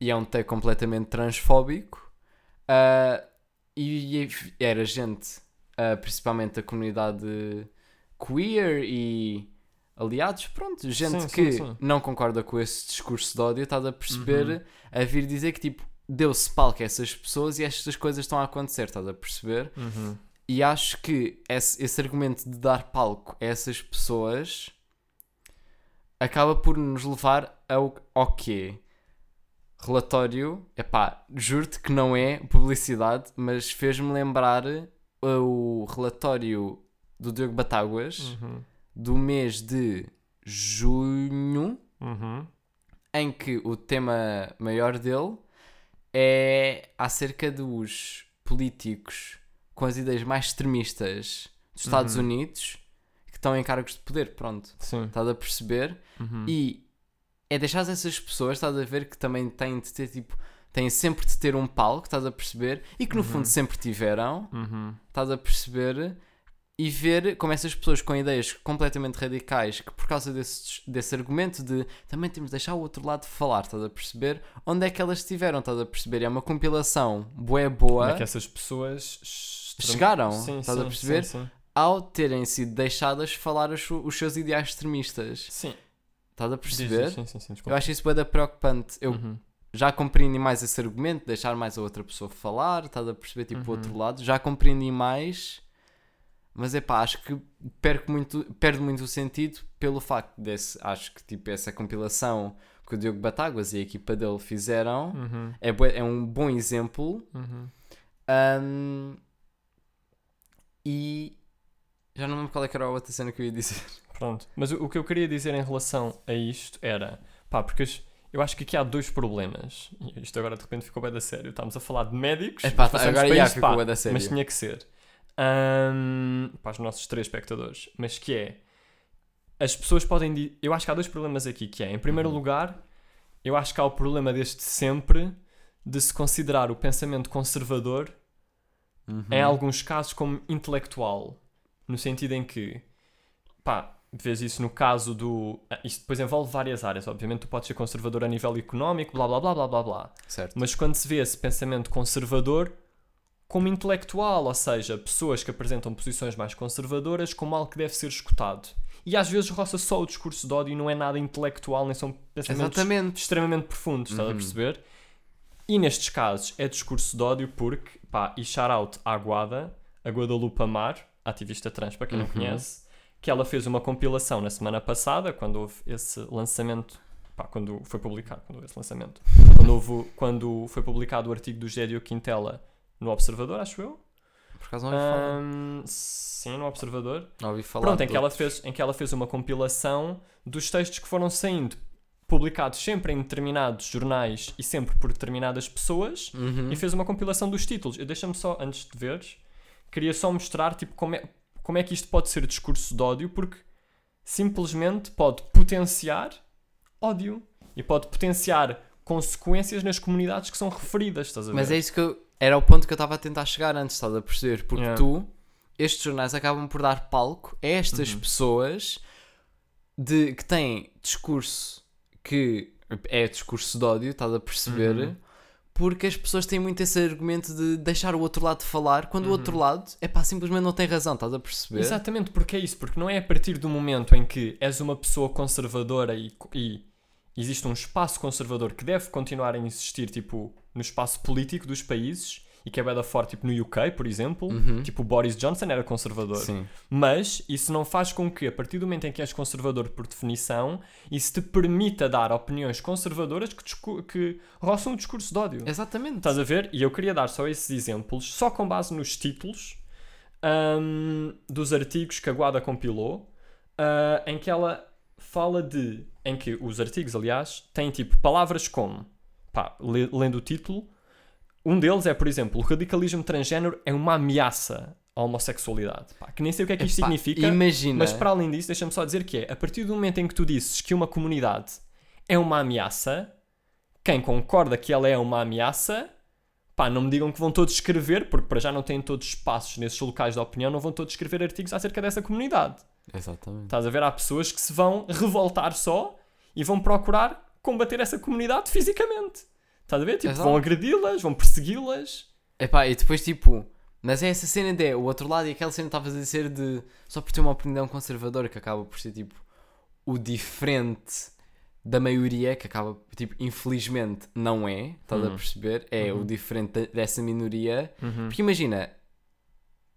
E é um take completamente transfóbico. Ah, e, e era gente, ah, principalmente da comunidade queer e aliados, pronto, gente
Sim,
que
sim, sim.
não concorda com esse discurso de ódio, estás a perceber,
Uhum.
a vir dizer que tipo, deu-se palco a essas pessoas e estas coisas estão a acontecer, estás a perceber?
Uhum.
E acho que esse, esse argumento de dar palco a essas pessoas acaba por nos levar ao, ao quê? Relatório, epá, juro-te que não é publicidade, mas fez-me lembrar o relatório do Diogo Batáguas
Uhum.
do mês de junho,
Uhum.
em que o tema maior dele é acerca dos políticos com as ideias mais extremistas dos Estados
Uhum.
Unidos que estão em cargos de poder, pronto.
Sim.
Estás a perceber?
Uhum.
E é deixar essas pessoas, estás a ver, que também têm de ter tipo. Têm sempre de ter um palco, estás a perceber? E que no
Uhum.
fundo sempre tiveram,
Uhum.
estás a perceber? E ver como essas pessoas com ideias completamente radicais, que por causa desse, desse argumento de também temos de deixar o outro lado falar, estás a perceber? Onde é que elas estiveram, estás a perceber? É uma compilação boa
Como
boa
é que essas pessoas
Chegaram,
Sim,
estás a
sim,
perceber?
Sim, sim.
ao terem sido deixadas falar os, os seus ideais extremistas.
Sim.
Estás a perceber?
diz, Sim, sim, sim.
Eu acho isso bem preocupante. Eu
Uhum.
já compreendi mais esse argumento, deixar mais a outra pessoa falar, estás a perceber tipo o
Uhum.
outro lado. Já compreendi mais, mas é pá, acho que perco muito, perde muito o sentido pelo facto desse, acho que tipo essa compilação que o Diogo Batáguas e a equipa dele fizeram
Uhum.
é, é um bom exemplo.
Uhum.
Ahm, e já não lembro qual é que era a outra cena que eu ia dizer.
Pronto. Mas o, o que eu queria dizer em relação a isto era, pá, porque eu acho que aqui há dois problemas. Isto agora de repente ficou bem da sério. Estamos a falar de médicos.
Epá,
mas passamos
agora já ficou
pá,
bué da sério.
Mas tinha que ser. Ahm, para os nossos três espectadores. Mas que é. As pessoas podem. Eu acho que há dois problemas aqui. Que é, em primeiro
Uhum.
lugar, eu acho que há o problema desde sempre de se considerar o pensamento conservador em
Uhum.
alguns casos como intelectual, no sentido em que, pá, vês isso no caso do. ah, Isto depois envolve várias áreas, obviamente tu podes ser conservador a nível económico, blá blá blá blá blá blá.
Certo.
Mas quando se vê esse pensamento conservador como intelectual, ou seja, pessoas que apresentam posições mais conservadoras como algo que deve ser escutado. E às vezes roça só o discurso de ódio e não é nada intelectual, nem são pensamentos
Exatamente.
extremamente profundos, estás a
Uhum.
perceber? E nestes casos é discurso de ódio porque, pá, e shout out à Guada, a Guadalupe Amar, ativista trans, para quem não
Uhum.
conhece, que ela fez uma compilação na semana passada, quando houve esse lançamento, pá, quando foi publicado, quando houve esse lançamento, quando, houve, quando foi publicado o artigo do Gédio Quintela no Observador, acho eu.
Por acaso não ouvi falar.
Sim, no Observador.
Não ouvi falar.
Pronto, em que, ela fez, em que ela fez uma compilação dos textos que foram saindo, publicados sempre em determinados jornais e sempre por determinadas pessoas,
Uhum.
e fez uma compilação dos títulos. Eu Deixa-me só, antes de veres, queria só mostrar tipo, como, é, como é que isto pode ser discurso de ódio, porque simplesmente pode potenciar ódio e pode potenciar consequências nas comunidades que são referidas, estás a ver?
Mas é isso que eu. Era o ponto que eu estava a tentar chegar antes, estás a perceber? Porque
Yeah.
tu, estes jornais acabam por dar palco a estas
Uhum.
pessoas de, que têm discurso que é discurso de ódio, estás a perceber?
Uhum.
Porque as pessoas têm muito esse argumento de deixar o outro lado falar, quando o outro
Uhum.
lado, é pá, simplesmente não tem razão, estás a perceber?
Exatamente, porque é isso, porque não é a partir do momento em que és uma pessoa conservadora e, e existe um espaço conservador que deve continuar a existir, tipo, no espaço político dos países, e que é da forte, tipo, no UK, por exemplo,
Uhum.
tipo, o Boris Johnson era conservador.
Sim.
Mas isso não faz com que, a partir do momento em que és conservador por definição, isso te permita dar opiniões conservadoras que, que roçam o discurso de ódio.
Exatamente.
Estás a ver? E eu queria dar só esses exemplos, só com base nos títulos ahm, dos artigos que a Guada compilou, ah, em que ela fala de. em que os artigos, aliás, têm tipo palavras como. pá, le- lendo o título, um deles é, por exemplo, o radicalismo transgénero é uma ameaça à homossexualidade. Pá, que nem sei o que é que isto
Epá,
significa.
Imagina.
Mas para além disso, deixa-me só dizer que é, a partir do momento em que tu disses que uma comunidade é uma ameaça, quem concorda que ela é uma ameaça, pá, não me digam que vão todos escrever, porque para já não têm todos espaços nesses locais de opinião, não vão todos escrever artigos acerca dessa comunidade.
Exatamente.
Estás a ver? Há pessoas que se vão revoltar só e vão procurar combater essa comunidade fisicamente. Estás a ver? Tipo,
Exato.
vão agredi-las, vão persegui-las.
Epá, e depois tipo, mas é essa cena de o outro lado e aquela cena que estavas a dizer de só por ter uma opinião conservadora que acaba por ser tipo o diferente da maioria, que acaba, tipo, infelizmente não é, estás a
Uhum.
perceber? É o
Uhum.
diferente da- dessa minoria. Porque imagina,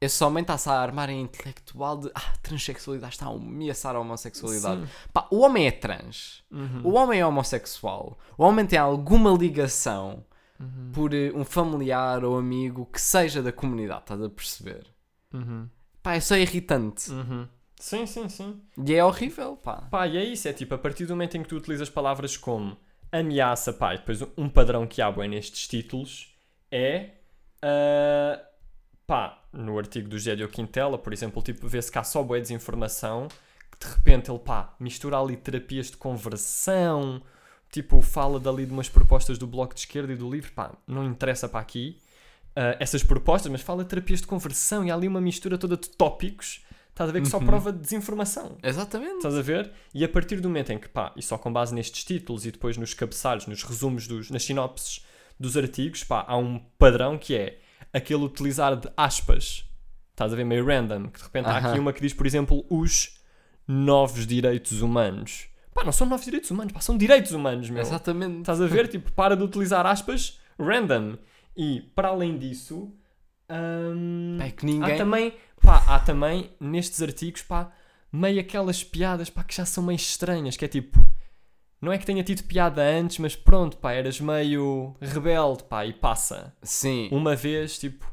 esse homem está-se a armar em intelectual de ah, transexualidade está a ameaçar a homossexualidade. Pá, o homem é trans,
Uhum.
o homem é homossexual, o homem tem alguma ligação
Uhum.
por eh, um familiar ou amigo que seja da comunidade, estás a perceber?
Uhum.
Pá, é só irritante.
Uhum. Sim, sim, sim.
E é horrível, pá.
Pá, e é isso, é tipo, a partir do momento em que tu utilizas palavras como ameaça, pá, e depois um padrão que há bem nestes títulos é, ah, pá, no artigo do Gédio Quintela, por exemplo, tipo, vê-se que há só boa desinformação, que de repente ele, pá, mistura ali terapias de conversão, tipo, fala dali de umas propostas do Bloco de Esquerda e do Livre, pá, não interessa para aqui ah, essas propostas, mas fala de terapias de conversão e há ali uma mistura toda de tópicos, estás a ver que só
Uhum.
prova de desinformação.
Exatamente.
Estás a ver? E a partir do momento em que, pá, e só com base nestes títulos e depois nos cabeçalhos, nos resumos, dos, nas sinopses dos artigos, pá, há um padrão que é aquele utilizar de aspas. Estás a ver? Meio random. Que de repente há
Aham.
aqui uma que diz, por exemplo, os novos direitos humanos. Pá, não são novos direitos humanos, pá, são direitos humanos, meu.
Exatamente.
Estás a ver? Tipo, para de utilizar aspas random. E, para além disso, hum,
é que
Há
ninguém.
também, pá, há também nestes artigos, pá, meio aquelas piadas, pá, que já são meio estranhas, que é tipo, não é que tenha tido piada antes, mas pronto, pá, eras meio rebelde, pá, e passa.
Sim.
Uma vez, tipo,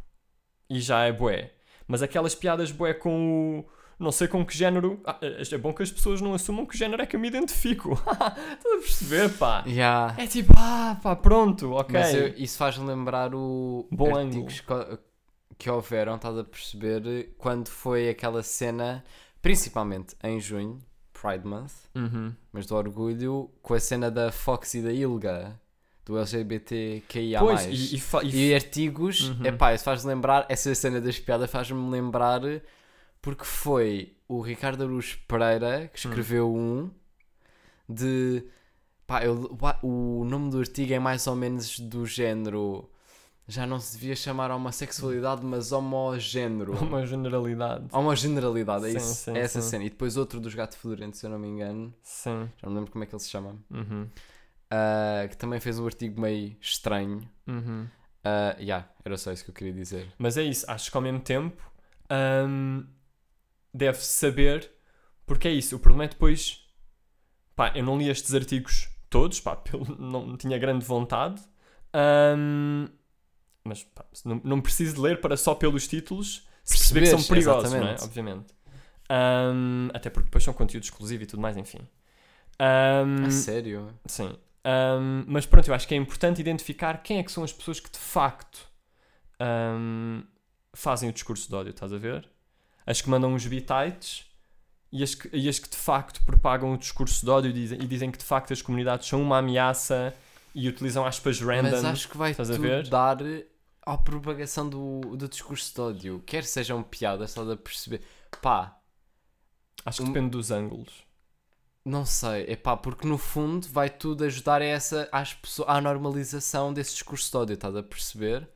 e já é bué. Mas aquelas piadas bué com o... Não sei com que género... Ah, é bom que as pessoas não assumam que género é que eu me identifico. Estás a perceber, pá?
Yeah.
É tipo, ah, pá, pronto, ok.
Mas eu- isso faz lembrar o
Bom
artigos que, que houveram, estás a perceber, quando foi aquela cena, principalmente em junho, Pride Month,
Uhum.
mas do orgulho, com a cena da Fox e da Ilga, do LGBTQIA+.
Pois, e, e, e
artigos,
Uhum.
epá, isso faz lembrar, essa cena das piadas faz-me lembrar, porque foi o Ricardo Aruz Pereira
Hum.
que escreveu um de. Pá, eu- o nome do artigo é mais ou menos do género. Já não se devia chamar homossexualidade, mas homogénero.
uma generalidade.
Homogeneralidade, é
Sim,
isso.
sim,
é essa
sim.
cena. E depois outro dos gato fedorento, se eu não me engano.
Sim.
Já não lembro como é que ele se chama.
Uhum.
ah, que também fez um artigo meio estranho.
Uhum.
Uh, yeah, era só isso que eu queria dizer.
Mas é isso, acho que ao mesmo tempo hum, deve saber, porque é isso, o problema é depois, pá, eu não li estes artigos todos, pá, não tinha grande vontade, hum, mas pá, não, não preciso de ler para só pelos títulos se perceber que são perigosos, não é? Obviamente. Hum, até porque depois são conteúdo exclusivo e tudo mais, enfim. Hum,
A sério?
Sim. Ahm, mas pronto, eu acho que é importante identificar quem é que são as pessoas que de facto fazem o discurso de ódio, estás a ver? As que mandam os bitites e as que, e as que de facto propagam o discurso de ódio e dizem, e dizem que de facto as comunidades são uma ameaça e utilizam aspas random.
Mas acho que vai
estás a ver?
dar à propagação do, do discurso de ódio. Quer sejam piadas, estás a perceber? Pá,
Acho que
um-
depende dos ângulos.
não sei. É pá, porque no fundo vai tudo ajudar a essa, às pessoas, à normalização desse discurso de ódio, estás a perceber?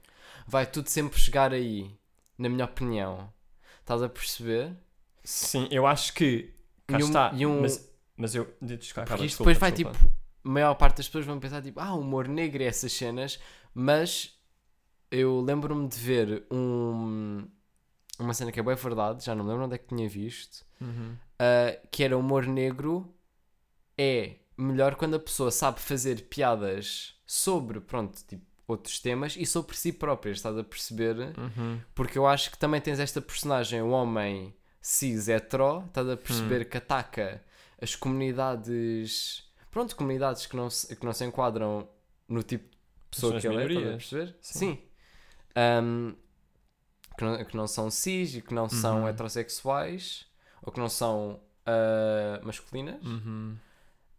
Vai tudo sempre chegar aí, na minha opinião. Estás a perceber?
Sim, eu acho que. Cá
um-
está.
e um-
Mas, mas eu. Desculpa,
Porque isto
desculpa,
depois vai
desculpa.
tipo. A maior parte das pessoas vão pensar tipo, ah, humor negro e essas cenas, mas eu lembro-me de ver um, uma cena que é bem verdade, já não me lembro onde é que tinha visto,
Uhum.
ah, que era humor negro é melhor quando a pessoa sabe fazer piadas sobre, pronto, tipo, outros temas e sobre si própria, estás a perceber?
Uhum.
Porque eu acho que também tens esta personagem, o homem cis hetero, estás a perceber que ataca as comunidades, pronto, comunidades que não se, que não se enquadram no tipo de pessoa que ele é, estás a perceber?
Sim.
Sim. Ahm, que, não, que não são cis e que não são
Uhum.
heterossexuais ou que não são ah, masculinas.
Uhum.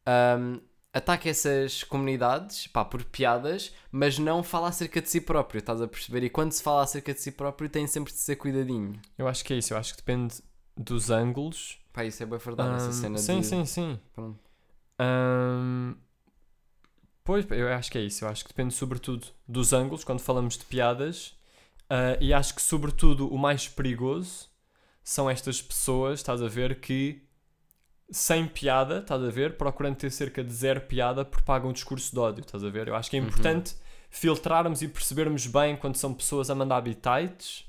Um, ataca essas comunidades, pá, por piadas, mas não fala acerca de si próprio, estás a perceber? E quando se fala acerca de si próprio, tem sempre de ser cuidadinho.
Eu acho que é isso, eu acho que depende dos ângulos.
Pá, isso é bem verdade, essa
Ahm,
cena
sim,
de...
sim, sim. Ahm, pois, eu acho que é isso. Eu acho que depende sobretudo dos ângulos quando falamos de piadas. Ah, e acho que, sobretudo, o mais perigoso são estas pessoas, estás a ver, que sem piada, estás a ver, procurando ter cerca de zero piada, propagam o discurso de ódio, estás a ver? Eu acho que é
Uhum.
importante filtrarmos e percebermos bem quando são pessoas a mandar bitites,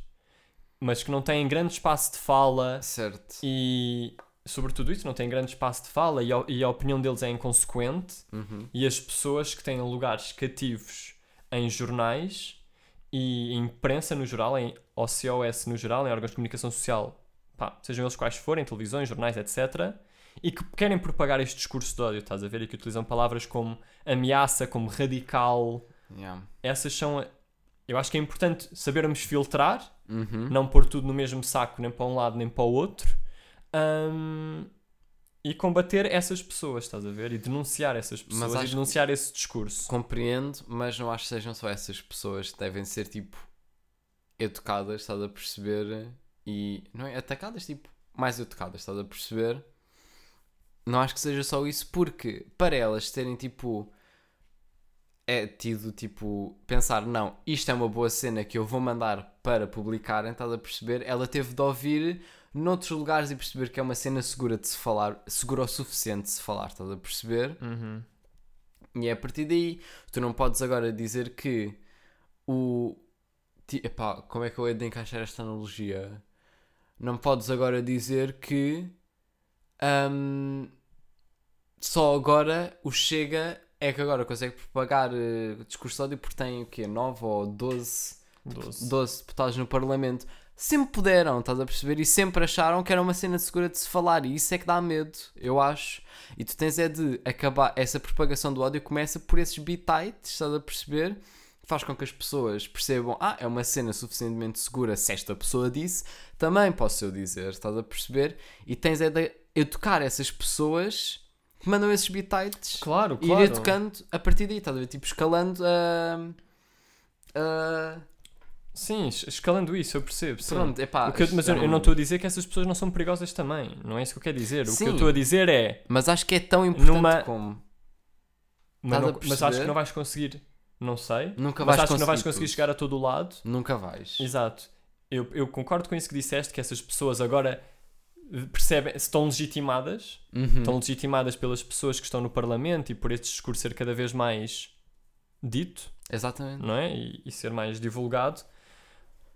mas que não têm grande espaço de fala
Certo.
e, sobretudo isso, não têm grande espaço de fala e a, e a opinião deles é inconsequente.
Uhum.
E as pessoas que têm lugares cativos em jornais e em imprensa no geral, em OCOS no geral, em órgãos de comunicação social, pá, sejam eles quais forem, televisões, jornais, etc., e que querem propagar este discurso de ódio, estás a ver? E que utilizam palavras como ameaça, como radical.
Yeah.
Essas são. Eu acho que é importante sabermos filtrar
Uhum.
não pôr tudo no mesmo saco, nem para um lado nem para o outro, hum, e combater essas pessoas, estás a ver? E denunciar essas
Mas
pessoas
acho
e denunciar esse discurso.
Compreendo, mas não acho que sejam só essas pessoas que devem ser, tipo, educadas, estás a perceber? E, não é? Atacadas, tipo, mais educadas, estás a perceber? Não acho que seja só isso, porque para elas terem, tipo, é tido, tipo, pensar, não, isto é uma boa cena que eu vou mandar para publicarem, estás a perceber? Ela teve de ouvir noutros lugares e perceber que é uma cena segura de se falar, segura o suficiente de se falar, estás a perceber?
Uhum.
E é a partir daí, tu não podes agora dizer que o. Epá, como é que eu hei de encaixar esta analogia? Não podes agora dizer que. hum, só agora o Chega é que agora consegue propagar eh, discurso de ódio porque tem o quê? 9 ou 12,
Doze.
12 deputados no Parlamento. Sempre puderam, estás a perceber? E sempre acharam que era uma cena segura de se falar. E isso é que dá medo, eu acho. E tu tens é de acabar. Essa propagação do ódio começa por esses bitites, estás a perceber? Faz com que as pessoas percebam: ah, é uma cena suficientemente segura. Se esta pessoa disse, também posso eu dizer, estás a perceber? E tens é de educar essas pessoas que mandam esses bitites
Claro,
e
claro.
ir educando a partir daí, estás a ver? Tipo, escalando a. a-
Sim, es- escalando isso, eu percebo. Sim.
Pronto, epá,
O que eu- mas eu, eu não estou a dizer que essas pessoas não são perigosas também. Não é isso que eu quero dizer. O que
Sim.
eu estou a dizer é.
Mas acho que é tão importante
Numa-
como.
Mas, não- mas acho que não vais conseguir. Não sei.
Nunca
mas
vais
acho que não vais
conseguir tudo.
chegar a todo o lado.
Nunca vais.
Exato. Eu, eu concordo com isso que disseste, que essas pessoas agora percebem, se estão legitimadas,
Uhum.
estão legitimadas pelas pessoas que estão no Parlamento e por este discurso ser cada vez mais dito,
Exatamente.
não é? E, e ser mais divulgado.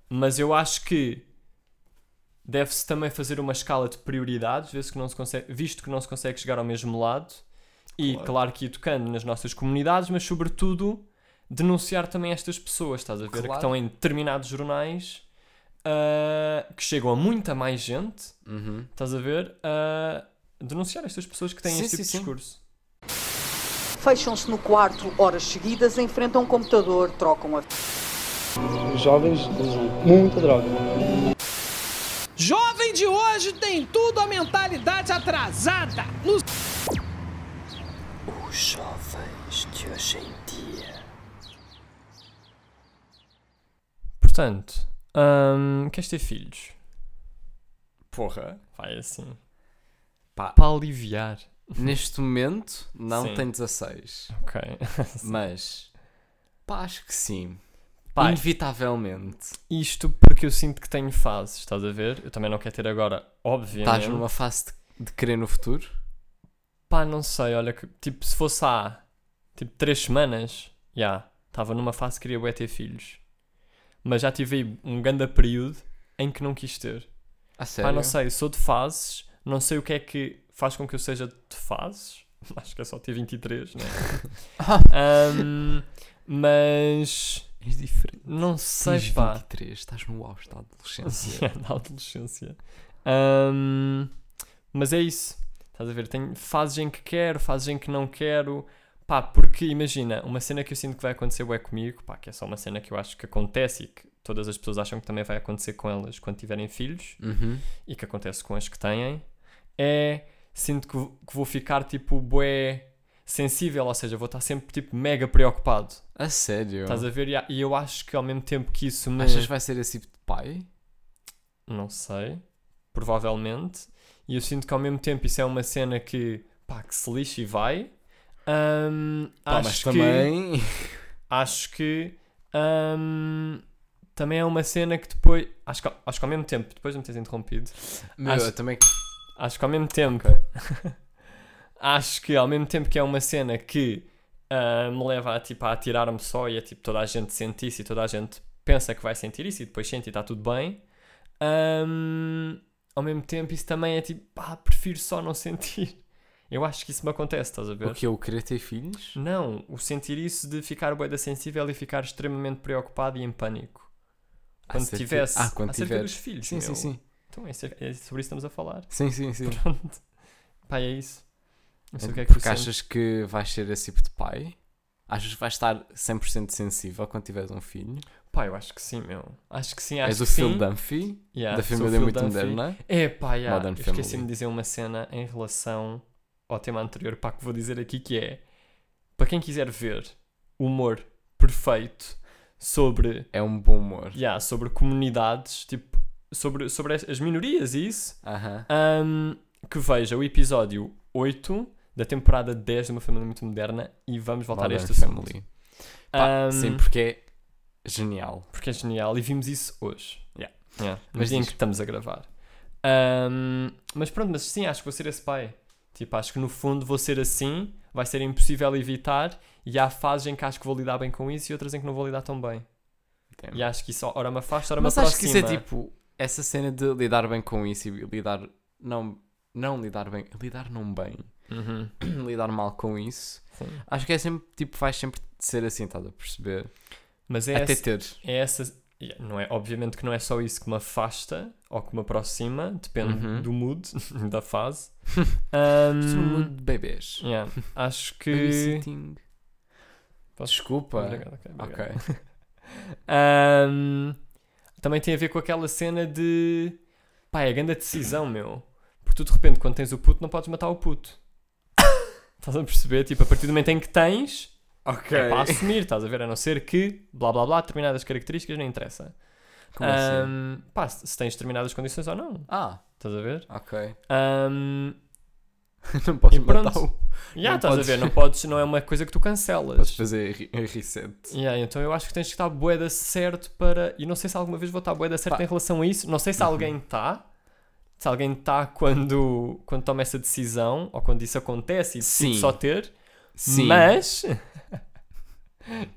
Mas eu acho que deve-se também fazer uma escala de prioridades, visto que não se consegue, visto que não se consegue chegar ao mesmo lado. E
Claro.
claro, que ir tocando nas nossas comunidades, mas sobretudo denunciar também estas pessoas, estás a ver?
Claro.
Que estão em determinados jornais ah, que chegam a muita mais gente,
Uhum.
estás a ver? A denunciar estas pessoas que têm
Sim,
este tipo
sim,
de
sim.
discurso.
Fecham-se no quarto horas seguidas, enfrentam um computador, trocam a
Os jovens usam muita droga.
Jovem de hoje tem tudo a mentalidade atrasada. No
Os jovens de hoje em dia. Portanto, hum, queres ter filhos?
Porra.
Vai assim.
Pá.
Para aliviar.
Neste momento, não
Sim.
tenho 16.
Ok.
Mas. Pá, acho que sim.
Pá,
Inevitavelmente.
isto porque eu sinto que tenho fases, estás a ver? Eu também não quero ter agora, obviamente.
Estás numa fase de, de querer no futuro?
Pá, não sei, olha, que, tipo, se fosse há tipo 3 semanas, já, estava numa fase que queria bué ter filhos. Mas já tive aí um grande período em que não quis ter.
A sério?
Pá, não sei, sou de fases, não sei o que é que faz com que eu seja de fases. Acho que é só ter 23, né? Ahm, mas
És diferente.
não sei,
Tens
pá.
23, estás no auge da adolescência.
da adolescência. Ahm, mas é isso. Estás a ver? Tenho fases em que quero, fases em que não quero. Pá, porque imagina, uma cena que eu sinto que vai acontecer é comigo, pá, que é só uma cena que eu acho que acontece e que todas as pessoas acham que também vai acontecer com elas quando tiverem filhos
Uhum.
e que acontece com as que têm, é sinto que, vou- que vou ficar tipo bué sensível, ou seja, vou estar sempre tipo mega preocupado.
A sério?
Estás a ver? E eu acho que ao mesmo tempo que isso me.
Achas que vai ser esse tipo de pai?
Não sei. Provavelmente. E eu sinto que ao mesmo tempo isso é uma cena que, pá, que se lixa e vai. Ahm,
Pá,
acho
mas
que,
também.
Acho que ahm, também é uma cena que depois. Acho que, acho que ao mesmo tempo, depois de me teres interrompido,
Meu,
Acho-
eu também.
acho que ao mesmo tempo.
Ok.
acho que ao mesmo tempo que é uma cena que ah, me leva a, tipo, a atirar-me só e a tipo, toda a gente sente isso e toda a gente pensa que vai sentir isso e depois sente e está tudo bem. ahm, ao mesmo tempo, isso também é tipo, pá, prefiro só não sentir. Eu acho que isso me acontece, estás a ver?
O que eu querer ter filhos?
Não, o sentir isso de ficar boeda sensível e ficar extremamente preocupado e em pânico. Quando
Acerca-
tivesse
Ah, quando
acerca
tiveres.
dos filhos.
Sim, sim,
meu.
sim.
Então é, é sobre isso que estamos a falar.
Sim, sim, sim.
Pronto. Pá, é isso. Não sei o que é que
Porque achas que vais ser esse tipo de pai? Achas que vais estar 100% sensível quando tiveres um filho?
Pá, eu acho que sim, meu. Acho que sim, acho
És o
que
Phil
sim.
Dunphy,
Yeah,
da
sou o
família
Phil
muito
Dunphy.
moderna.
É pá, yeah.
Modern
eu esqueci-me
Family.
de dizer uma cena em relação ao tema anterior, pá, que vou dizer aqui que é para quem quiser ver humor perfeito sobre,
É um bom humor.
yeah, sobre comunidades, tipo, sobre, sobre as- as minorias e isso,
Aham.
Ahm, que veja o episódio 8 da temporada 10 de uma família muito moderna e vamos voltar a
Modern
este assunto.
Family. Pá,
Ahm,
sim, porque é genial.
porque é genial e vimos isso hoje.
Yeah.
Yeah,
Mas
dia em que estamos a gravar. Ahm, mas pronto, mas sim, acho que vou ser esse pai. Tipo, acho que no fundo vou ser assim, vai ser impossível evitar e há fases em que acho que vou lidar bem com isso e outras em que não vou lidar tão bem.
Damn.
E acho que isso ora me afasta, ora me
Mas acho que
aproxima.
isso é tipo essa cena de lidar bem com isso e lidar. Não, não lidar bem, lidar não bem,
Uhum,
lidar mal com isso.
sim.
Acho que é sempre, tipo, vais sempre ser assim, estás a perceber?
Mas é
Até
essa,
ter.
é essa. Não é, obviamente que não é só isso que me afasta ou que me aproxima, depende
Uhum.
do mood, da fase.
No
Ahm,
mundo de bebês.
yeah, acho que. Posso-
Desculpa.
Obrigado, ok, obrigado.
Ok.
Ahm, também tem a ver com aquela cena de. Pá, é a grande decisão, meu. Porque tu de repente, quando tens o puto, não podes matar o puto. Estás a perceber? Tipo, a partir do momento em que tens,
Ok.
é para assumir, estás a ver? A não ser que, blá blá blá, determinadas características, não interessa.
Como assim?
Ahm, pá, se se tens determinadas condições ou não,
Ah,
estás a ver?
ok.
Ahm,
não podes
E pronto.
matar-o.
yeah,
Não
estás
podes-
a ver? Não, podes, não é uma coisa que tu cancelas.
Podes fazer re- reset.
Yeah, então eu acho que tens que estar boeda certo para. E não sei se alguma vez vou estar boeda certo
Pá.
em relação a isso. Não sei se
Uhum.
alguém está. Se alguém está quando, quando toma essa decisão, ou quando isso acontece e decide
Sim.
só ter,
Sim.
mas.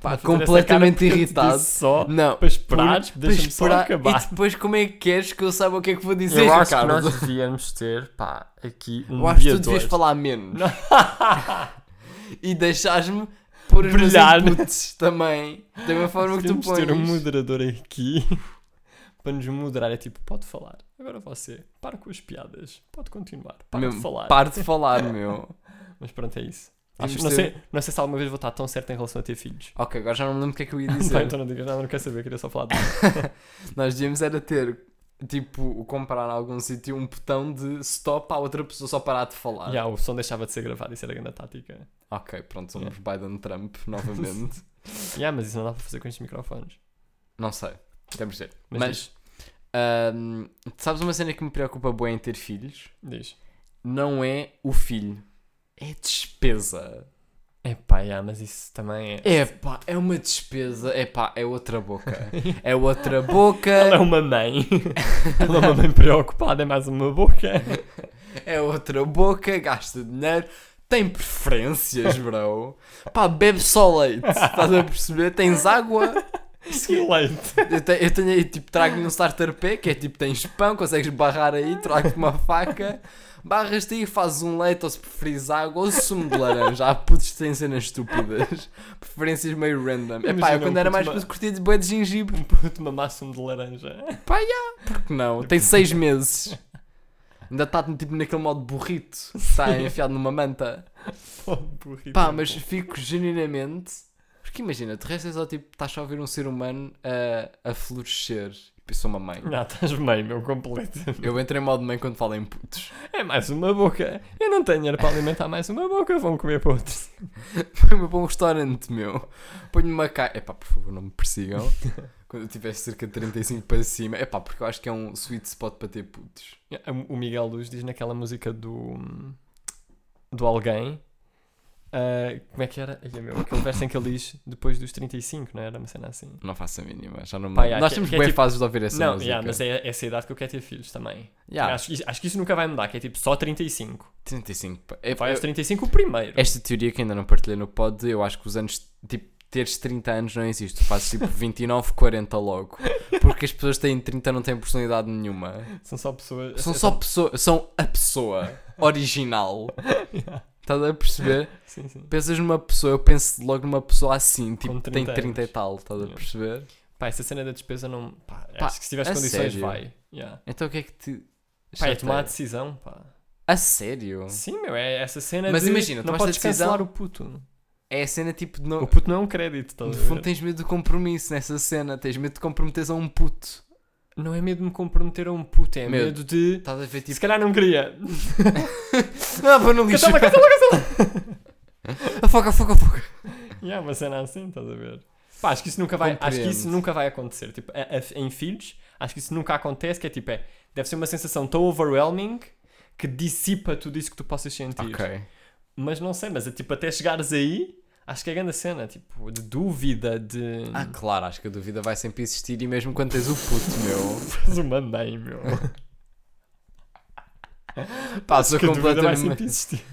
Pá, completamente irritado.
Só
Não.
para esperar,
por-
deixa-me só acabar.
E depois como é que queres que eu saiba o que é que vou dizer,
Eu acho que
Ricardo?
nós devíamos ter, pá, aqui um
Eu acho que tu devias falar menos. e deixares-me pôr os meus
Brilhar.
inputs também. Da mesma forma que tu pões.
ter um moderador aqui para nos moderar. É tipo, pode falar. Agora você, para com as piadas. Pode continuar. Para
Mesmo,
de falar.
Pare de falar, meu.
Mas pronto, é isso. Acho- não,
ter-
sei, não sei se alguma vez vou estar tão certo em relação a ter filhos.
Ok, agora já não me lembro o que é que eu ia dizer.
então não digas nada, não quero saber, queria só falar disso.
Nós devíamos era ter, tipo, comprar em algum sítio um botão de stop à outra pessoa só parar de falar.
Já, o som deixava de ser gravado, isso era a grande tática.
Ok, pronto, somos
Yeah.
Biden Trump novamente.
Já, mas isso não dá para fazer com estes microfones.
não sei, temos de ver.
Mas,
Mas, ahm, sabes uma cena que me preocupa bem em ter filhos?
diz.
Não é o filho, é despesa.
Epá, já, mas isso também é...
É pá, é uma despesa. É pá, é outra boca. É outra boca.
Ela é uma mãe. Ela é uma mãe preocupada, é mais uma boca.
É outra boca, gasta dinheiro, tem preferências, bro. Pá, bebe só leite, estás a perceber? Tens água.
Que leite.
Eu, te- eu tenho aí, tipo, trago-lhe um starter pack, que é tipo, tens pão, consegues barrar aí, trago-te uma faca, barras-te aí, fazes um leite, ou se preferires água, ou sumo de laranja. Há putos têm cenas estúpidas, preferências meio random. É pá,
Imagina
eu quando
um
era mais
ma-
curtia de boi de gengibre.
Um puto mamasse-me de laranja.
Porque não? Tem seis meses. Ainda está tipo naquele modo burrito, está enfiado numa manta.
Oh, burrito.
Pá, mas fico genuinamente. Porque imagina, de resto é só tipo, estás só a ver um ser humano a, a florescer. Eu sou uma mãe.
Já estás bem, meu, completo.
Eu entrei em modo mãe quando falo em putos.
É mais uma boca. Eu não tenho dinheiro para alimentar mais uma boca, vão comer outro.
Põe-me para um restaurante, meu. Ponho-me uma caixa. Epá, por favor, não me persigam. quando eu tiver cerca de 35 para cima. Epá, porque eu acho que é um sweet spot para ter putos.
O Miguel Luz diz naquela música do. do Alguém. Ah, como é que era? Ai, meu, aquele verso em que ele diz depois dos 35, não era? Uma cena assim.
Não faço a mínima. Já não me...
Pá, yeah,
Nós
que-
temos
que é
bem
tipo-
fases de ouvir essa
não,
música.
yeah, mas é essa idade que eu quero ter filhos também.
Yeah,
Acho, que- acho que isso nunca vai mudar, que é tipo só 35.
35. pá. É,
Vai aos
é-
35 o primeiro.
Esta teoria que ainda não partilhei no pod, eu acho que os anos, tipo, teres 30 anos não existe. Fazes tipo 29, 40 logo. Porque as pessoas que têm 30 não têm personalidade nenhuma.
São só pessoas.
São só pessoas, são a pessoa original. Estás a perceber?
Sim, sim.
Pensas numa pessoa, eu penso logo numa pessoa assim, tipo,
Com
que tem
30
30 e
anos.
tal, estás a perceber?
Pá, essa cena da despesa não. Pá,
Pá,
acho que se tiveres
a
condições,
sério?
vai. Yeah.
Então o que é que te.
Pá, é tomar a decisão, pá.
A sério?
Sim, meu, é essa cena
Mas
de
imagina,
não podes
decisão-
cancelar o puto.
É a cena tipo de não.
O puto não é um crédito, estás
No fundo tens medo de compromisso nessa cena, tens medo de comprometeres a um puto.
Não é medo de me comprometer a um puto, é
Medo.
medo, de.
Estás a ver
Se
tipo.
calhar não queria.
Não, vou no lixo.
Cancela, cancela,
Afoga, afoga, afoga.
E é uma cena assim, estás a ver? Pá, acho que isso nunca vai, acho que isso nunca vai acontecer. Tipo, a- a- em filhos, acho que isso nunca acontece, que é tipo, é, deve ser uma sensação tão overwhelming que dissipa tudo isso que tu possas sentir.
Ok.
Mas não sei, mas é, tipo, até chegares aí, acho que é grande a cena, tipo, de dúvida, de.
Ah, claro, acho que a dúvida vai sempre existir e mesmo quando tens o puto, meu.
Faz uma mãe, meu.
Pá, sou
que a dúvida vai sempre
completamente.
existir.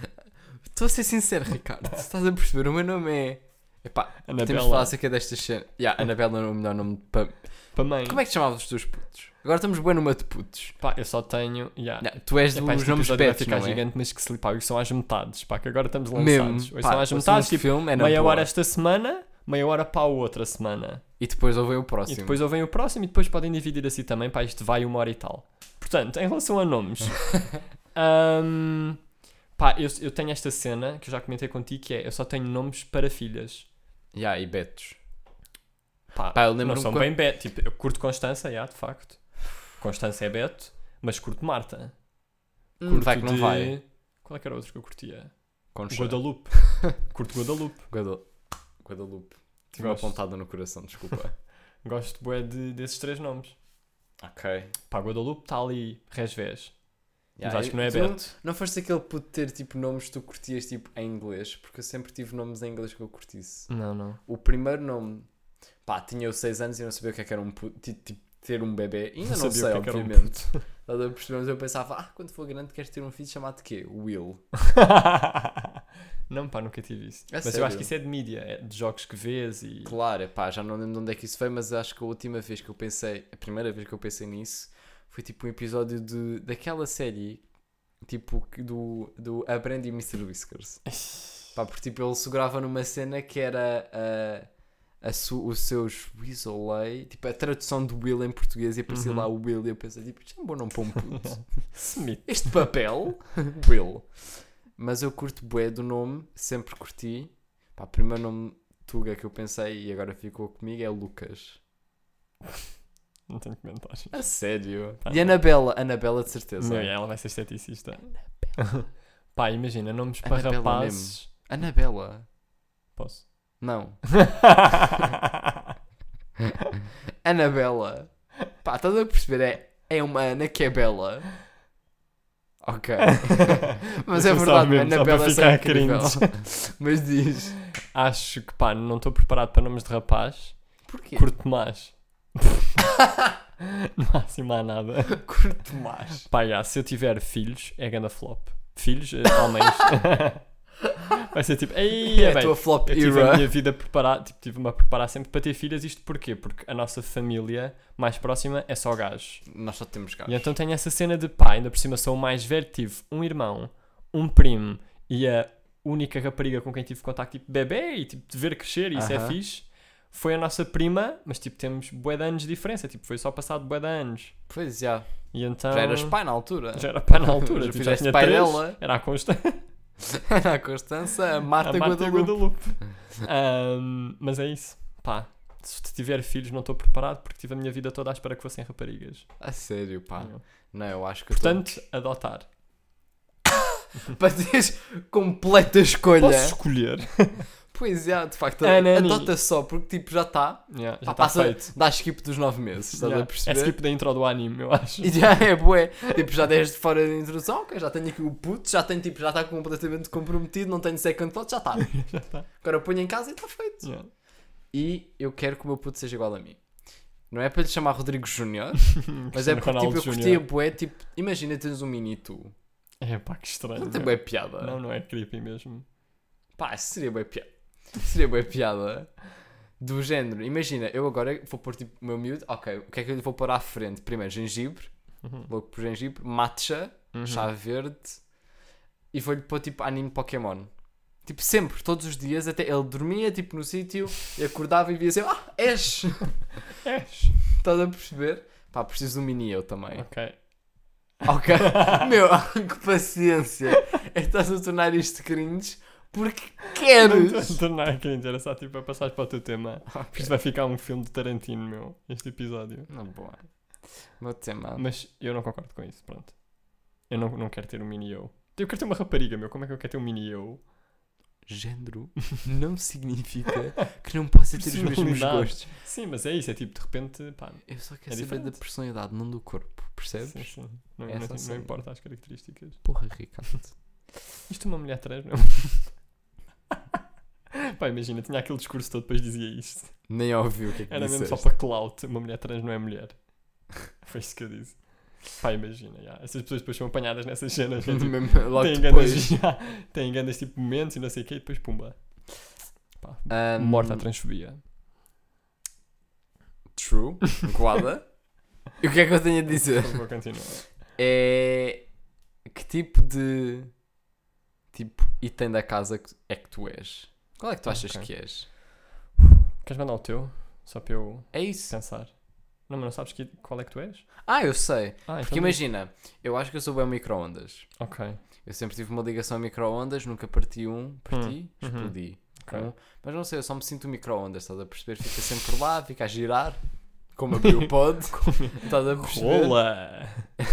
Estou a ser sincero, Ricardo. Estás a perceber, o meu nome é. Epá, temos de
Anabela.
falar acerca destas cenas. Yeah, Anabela não é o melhor nome para.
Para mãe.
Como é que chamavas os teus putos? Agora estamos bem numa de putos.
Pá, eu só tenho. Yeah.
Yeah, tu és dos
este
nomes betos,
ficar
não é?
gigante, mas que se pá, são às metades, pá, que agora estamos
Mesmo.
lançados.
Pá,
são às
o
metades, tipo,
filme é
meia hora esta semana, meia hora para a outra semana.
E depois houve o próximo.
E depois ouvem o próximo e depois podem dividir assim também, pá, isto vai uma hora e tal. Portanto, em relação a nomes, hum, pá, eu, eu tenho esta cena que eu já comentei contigo que é, eu só tenho nomes para filhas.
Yeah, e betos.
Pá,
Pá, eu
não
lembro-me
são
quando-
bem Beto. Tipo, eu curto Constança, já, de facto. Constança é Beto, mas curto Marta.
Hum,
Curto
vai que não
de-
vai.
Qual é que era outro que eu curtia?
Concha.
Guadalupe. curto Guadalupe.
Guada- Guadalupe. Tive uma pontada no coração, desculpa.
Gosto bué de, desses três nomes.
ok.
Pá, Guadalupe está ali, Resvés. Mas
Yeah,
acho que não é Beto.
Não foste aquele puto ter tipo nomes que tu curtias tipo em inglês? Porque eu sempre tive nomes em inglês que eu curtisse.
Não, não.
O primeiro nome, pá, tinha eu 6 anos e não sabia o que é que era um puto, ti- tipo, ter um bebê. Ainda não,
sabia
sei,
é um
obviamente. Perceber? Mas eu pensava, ah, quando for grande queres ter um filho chamado de quê? Will.
não, pá, nunca tive isso.
A
mas eu
sério?
acho que isso é de mídia, é de jogos que vês e.
Claro, é pá, já não lembro de onde é que isso foi, mas acho que a última vez que eu pensei, a primeira vez que eu pensei nisso, foi tipo um episódio de, daquela série, tipo, do, do A Brandy e Mr. Whiskers. Pá, porque tipo, ele segurava numa cena que era su- os seus Weasley, tipo, a tradução do Will em português e aparecia
Uhum.
lá o Will e eu pensei, tipo, isto é um bom nome para um puto.
Smith.
este papel, Will. Mas eu curto bué do nome, sempre curti. Pá, o primeiro nome Tuga que eu pensei e agora ficou comigo é Lucas.
Não tenho comentários.
A sério?
Pá,
e
não.
Anabela, Anabela de certeza.
Meu, ela vai ser esteticista. Pá, imagina, nomes para
Anabela
rapazes.
Anabela?
Posso?
Não. Anabela. Pá, estás a perceber? É, é uma Ana que é bela. Ok. Mas é
Deixa-me só
verdade,
mesmo,
Anabela é incrível. Mas diz.
Acho que pá, não estou preparado para nomes de rapaz.
Porquê?
Curto mais. não há assim mais nada.
Curto mais.
Pá, já, se eu tiver filhos, é ganda flop. Filhos, eh, homens. Vai ser tipo, ei,
É
é
a
bem.
tua flop
Eu tive a minha vida preparada, tipo, tive-me a preparar sempre para ter filhas. Isto porquê? Porque a nossa família mais próxima é só gajos.
Nós só temos gajos.
E então tenho essa cena de pá, ainda por cima sou o mais velho, tive um irmão, um primo e a única rapariga com quem tive contacto, tipo bebê, e tipo de ver crescer, e isso é
Aham.
fixe. Foi a nossa prima, mas tipo temos bué de anos de diferença, tipo foi só passado bué de anos.
Pois já.
E então...
Já eras pai na altura.
Já era pai na altura,
Já
tipo, já tinha
pai
três,
dela.
era a Constância.
Era a Constança, a Marta,
a Marta
Guadalupe.
Guadalupe. Ahm, mas é isso. Pá, se tiver filhos não estou preparado porque tive a minha vida toda à espera que fossem raparigas.
A sério, pá.
Não.
Não, eu acho que eu tô-
Portanto, adotar.
para teres completa escolha.
Posso escolher?
Pois é, de facto,
Ah, Nani.
adota só, porque tipo já está.
Yeah, já está
passa,
feito.
dá skip dos 9 meses, estás
Yeah.
a
É
perceber?
skip da intro do anime, eu acho.
E já é bué. Tipo, já deste fora da introdução, ok, já tenho aqui o puto, já tenho tipo, já está completamente comprometido, não tenho second thought, já está.
Já está.
Agora ponho em casa e está feito.
Yeah.
E eu quero que o meu puto seja igual a mim. Não é para lhe chamar Rodrigo Júnior, mas é porque tipo, eu curtia
Júnior.
bué, tipo, imagina teres um mini tu.
É pá, que estranho.
Não tem
meu.
bué piada.
Não, não é creepy mesmo.
Pá, isso seria bué piada. Seria bué piada. Do género, imagina, eu agora vou pôr tipo o meu miúdo, ok, o que é que eu lhe vou pôr à frente? Primeiro gengibre,
Uhum.
logo por gengibre, matcha,
Uhum.
chá verde e vou-lhe pôr tipo anime Pokémon. Tipo, sempre, todos os dias, até ele dormia tipo no sítio e acordava e via assim, ah, és!
És.
Estás a perceber? Pá, preciso de um mini eu também.
Ok.
Ok? Meu, que paciência! É que estás a tornar isto cringe porque
Não
queres!
estou a tornar cringe, era só tipo a passar para o teu tema.
Ok.
Isto vai ficar um filme de Tarantino, meu, este episódio.
Não, boa. Meu tema.
Mas eu não concordo com isso, pronto. Eu não, não quero ter um mini eu. Eu quero ter uma rapariga, meu. Como é que eu quero ter um mini eu?
Género não significa que não possa ter os mesmos gostos.
Sim, mas é isso, é tipo, de repente, pá.
Eu só quero
É
saber da
diferente.
personalidade, não do corpo. Percebes?
Sim, sim. Não,
É
não,
só
não importa as características.
Porra, Ricardo.
Isto é uma mulher trans, não? Pá, imagina, tinha aquele discurso todo, depois dizia isto.
Nem ouvi o que é que
Era mesmo
disseste.
só para clout. Uma mulher trans não é mulher. Foi isso que eu disse. Pá, imagina, já. essas pessoas depois são apanhadas nessas cenas. que é, tipo, têm grandes, já, têm grandes tipo momentos e não sei o quê, e depois pumba. Pá,
Ahm,
morta a transfobia.
True. Guarda. e o que é que eu tenho a dizer?
Vou continuar.
É. Que tipo de. Tipo, item da casa é que tu és? Qual é que tu achas
Ok.
que és?
Queres mandar o teu? Só para eu
É isso.
pensar. Não, mas não sabes que, qual é que tu és?
Ah, eu sei.
Ah, então
Porque imagina, eu acho que eu sou bem micro-ondas.
Ok.
Eu sempre tive uma ligação a micro-ondas, nunca parti um, parti,
Hum, uhum.
explodi.
Ok.
Um, mas não sei, eu só me sinto micro-ondas, estás a perceber? Fica sempre por lá, fica a girar, como abriu o pod, estás a perceber?
Rola!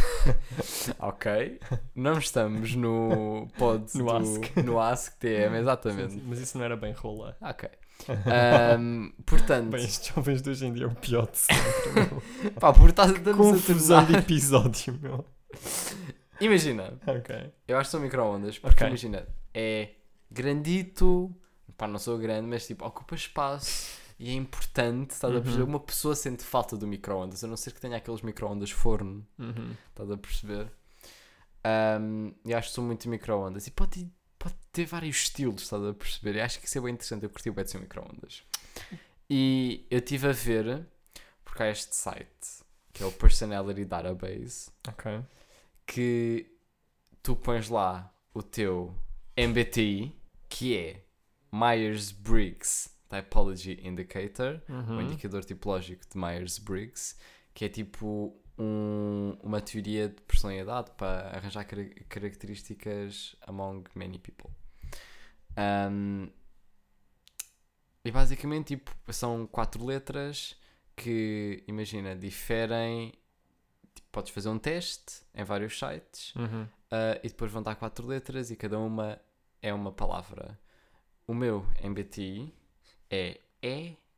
Ok, não estamos no pod
No
do,
Ask.
no Ask TM,
Sim,
exatamente.
sim, Mas isso não era bem rola.
Ok. Ahm, portanto,
Bem, estes jovens de hoje em dia é o pior de sempre.
pá, por
Confusão de episódio, meu.
Imagina,
Ok.
eu acho que são micro-ondas, porque
Ok.
imagina, é grandito, pá, não sou grande, mas tipo, ocupa espaço E é importante, estás a perceber?
Uhum.
Uma pessoa sente falta do micro-ondas, a não ser que tenha aqueles micro-ondas forno,
Uhum.
estás a perceber? Ahm, e acho que sou muito micro-ondas. E pode, pode ter vários estilos, estás a perceber? E acho que isso é bem interessante. Eu curti o ser micro-ondas. E eu estive a ver, porque há este site, que é o Personality Database,
Ok.
que tu pões lá o teu MBTI, que é Myers-Briggs Typology Indicator, o
Uhum.
indicador tipológico de Myers-Briggs, que é tipo um- uma teoria de personalidade para arranjar cara- características among many people. Um, e basicamente tipo, são quatro letras que, imagina, diferem. tipo, podes fazer um teste em vários sites
Uhum.
Uh, e depois vão dar quatro letras e cada uma é uma palavra. O meu MBTI é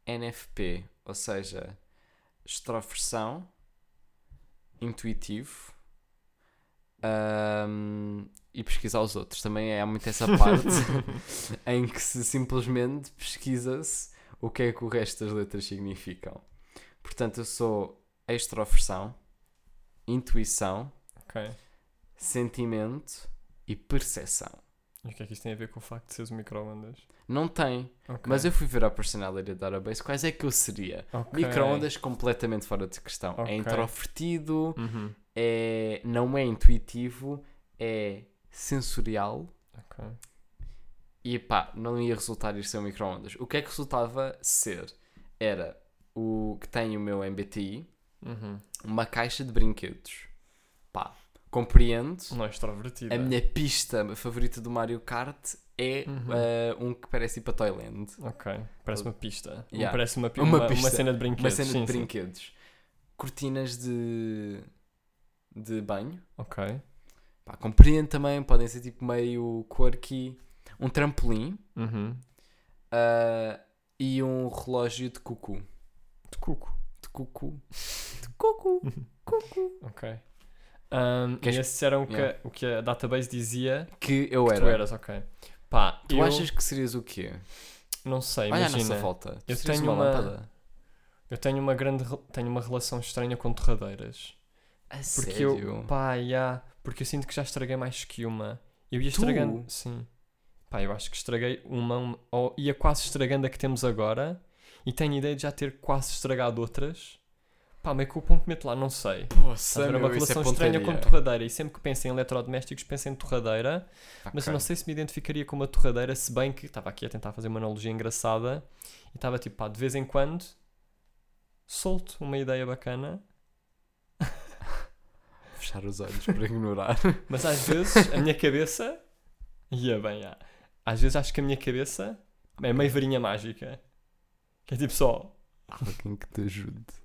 ENFP, ou seja, extroversão, intuitivo um, e pesquisar os outros. Também é há muito essa parte em que se simplesmente pesquisa-se o que é que o resto das letras significam. Portanto, eu sou extroversão, intuição,
Ok.
sentimento e percepção.
E o que é que isso tem a ver com o facto de seres um micro-ondas?
Não tem,
Ok.
mas eu fui ver a personality database. Quais é que eu seria?
Ok.
Micro-ondas completamente fora de questão.
Ok.
É introvertido,
Uhum.
é, não é intuitivo, é sensorial
Ok.
e pá, não ia resultar ir ser um micro-ondas. O que é que resultava ser? Era o que tem o meu MBTI,
Uhum.
uma caixa de brinquedos. Pá, compreendo.
Não é extrovertida.
A minha pista favorita do Mario Kart é
Uhum.
eh, um que parece ir para Toyland.
Ok. Parece uma pista.
Yeah.
Parece uma,
Uma
uma, uma
pista.
cena de brinquedos.
Uma cena
sim,
de
sim.
brinquedos. Cortinas de, de banho.
Ok.
Pá, compreendo também, podem ser tipo meio quirky. Um trampolim
Uhum.
ah, e um relógio de cucu.
De cuco.
De cucu. De cucu. cucu.
Ok. Um, E esses eram o que,
Yeah.
o que a database dizia
Que eu
que
era.
tu eras, ok. Pá,
Tu
eu
achas que serias o quê?
não sei,
Olha
imagina.
nossa volta.
Eu tenho
uma
uma-
lâmpada.
Eu tenho uma grande tenho uma relação estranha com torradeiras.
A
Porque
sério?
eu, pá, yeah, porque eu sinto que já estraguei mais que uma. Eu ia
Tu?
estragando, sim. Pá, eu acho que estraguei uma, uma- ou ia quase estragando a que temos agora e tenho ideia de já ter quase estragado outras. Pá, meio que o ponto que meto lá, não sei.
Poxa,
Estás a ver? uma
meu, isso é
relação estranha com
pontaria.
torradeira e sempre que penso em eletrodomésticos penso em torradeira, mas eu não sei se me identificaria com uma torradeira, se bem que estava aqui a tentar fazer uma analogia engraçada e estava tipo, pá, de vez em quando solto uma ideia bacana,
Fechar os olhos para ignorar.
mas às vezes a minha cabeça ia bem, ah. às vezes acho que a minha cabeça é meio varinha mágica, que é tipo só,
Alguém que te ajude.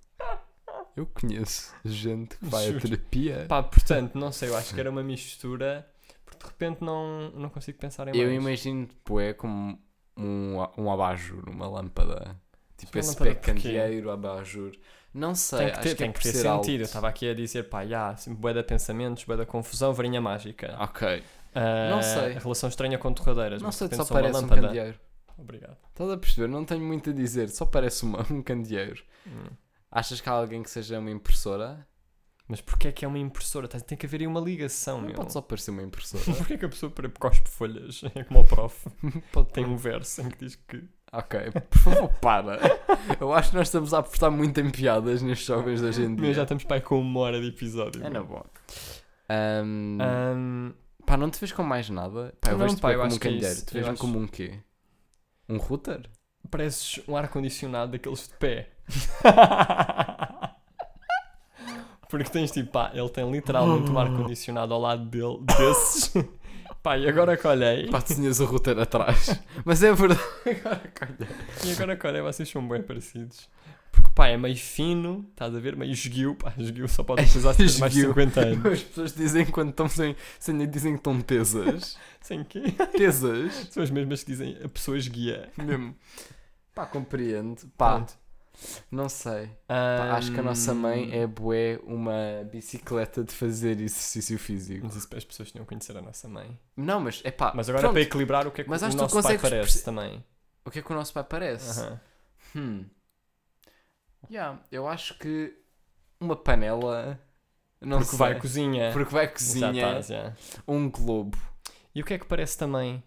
Eu conheço gente que vai a terapia.
pá, portanto, não sei, eu acho que era uma mistura, porque de repente não, não consigo pensar em
Eu
mais.
imagino é como um, um abajur, uma lâmpada. Tipo
Uma
esse
lâmpada
pé candeeiro, abajur. Não sei,
Tem que
acho
ter,
que
tem
é
que
por
ter sentido. Eu estava aqui a dizer, pá, já, sempre bué de pensamentos, bué da confusão, varinha mágica.
Ok.
Ah,
não sei.
Relação estranha com torradeiras.
Não sei, só
sou uma
parece um
lâmpada.
candeeiro.
Obrigado.
Estás a perceber? Não tenho muito a dizer, só parece uma, um candeeiro.
Hum.
Achas que há alguém que seja uma impressora?
Mas porquê é que é uma impressora? Tem- Tem que haver aí uma ligação,
Não
meu.
pode só parecer uma impressora.
Porquê que a pessoa para- cospe folhas? É como o prof.
pode
Tem um verso em que diz que.
Ok, por favor, para. Eu acho que nós estamos a apostar muito em piadas nestes jovens de hoje em dia.
Meu, já estamos para aí com uma hora de episódio.
É na
meu.
boa. Ahm,
Ahm,
Pá, não te vês com mais nada? Pá, eu
Não,
vejo-te
pá, eu
como
acho
um
que é
candeeiro.
isso.
Tu
Eu
vês-me
acho-
como um quê? Um router?
pareces um ar-condicionado daqueles de pé. Porque tens tipo, pá, ele tem literalmente um ar-condicionado ao lado dele, desses. pá, e agora que olhei,
Pá, tu tinhas o router atrás. Mas é verdade. Agora que olhei.
e agora que olhei, vocês são bem parecidos. Porque, pá, é meio fino, estás a ver? Meio esguio, pá, esguio só pode precisar ter mais de
Esguio.
50 anos.
As pessoas dizem quando estão sem, sem dizem que estão tesas.
Sem quê?
Tesas.
São as mesmas que dizem a pessoa esguia.
Mesmo. Pá, compreendo. Pá,
Pronto.
Não sei. Pá, acho que a nossa mãe é bué uma bicicleta de fazer exercício físico.
Mas isso as pessoas tinham que conhecer a nossa mãe.
Não, mas é pá.
Mas agora
pronto.
para equilibrar o que é que
Mas
o
que
nosso pai parece
perce-
também.
O que é que o nosso pai parece?
Aham.
Hum. Yeah, eu acho que uma panela. Não
Porque
sei,
vai cozinha.
Porque vai cozinha. Um globo.
E o que é que parece também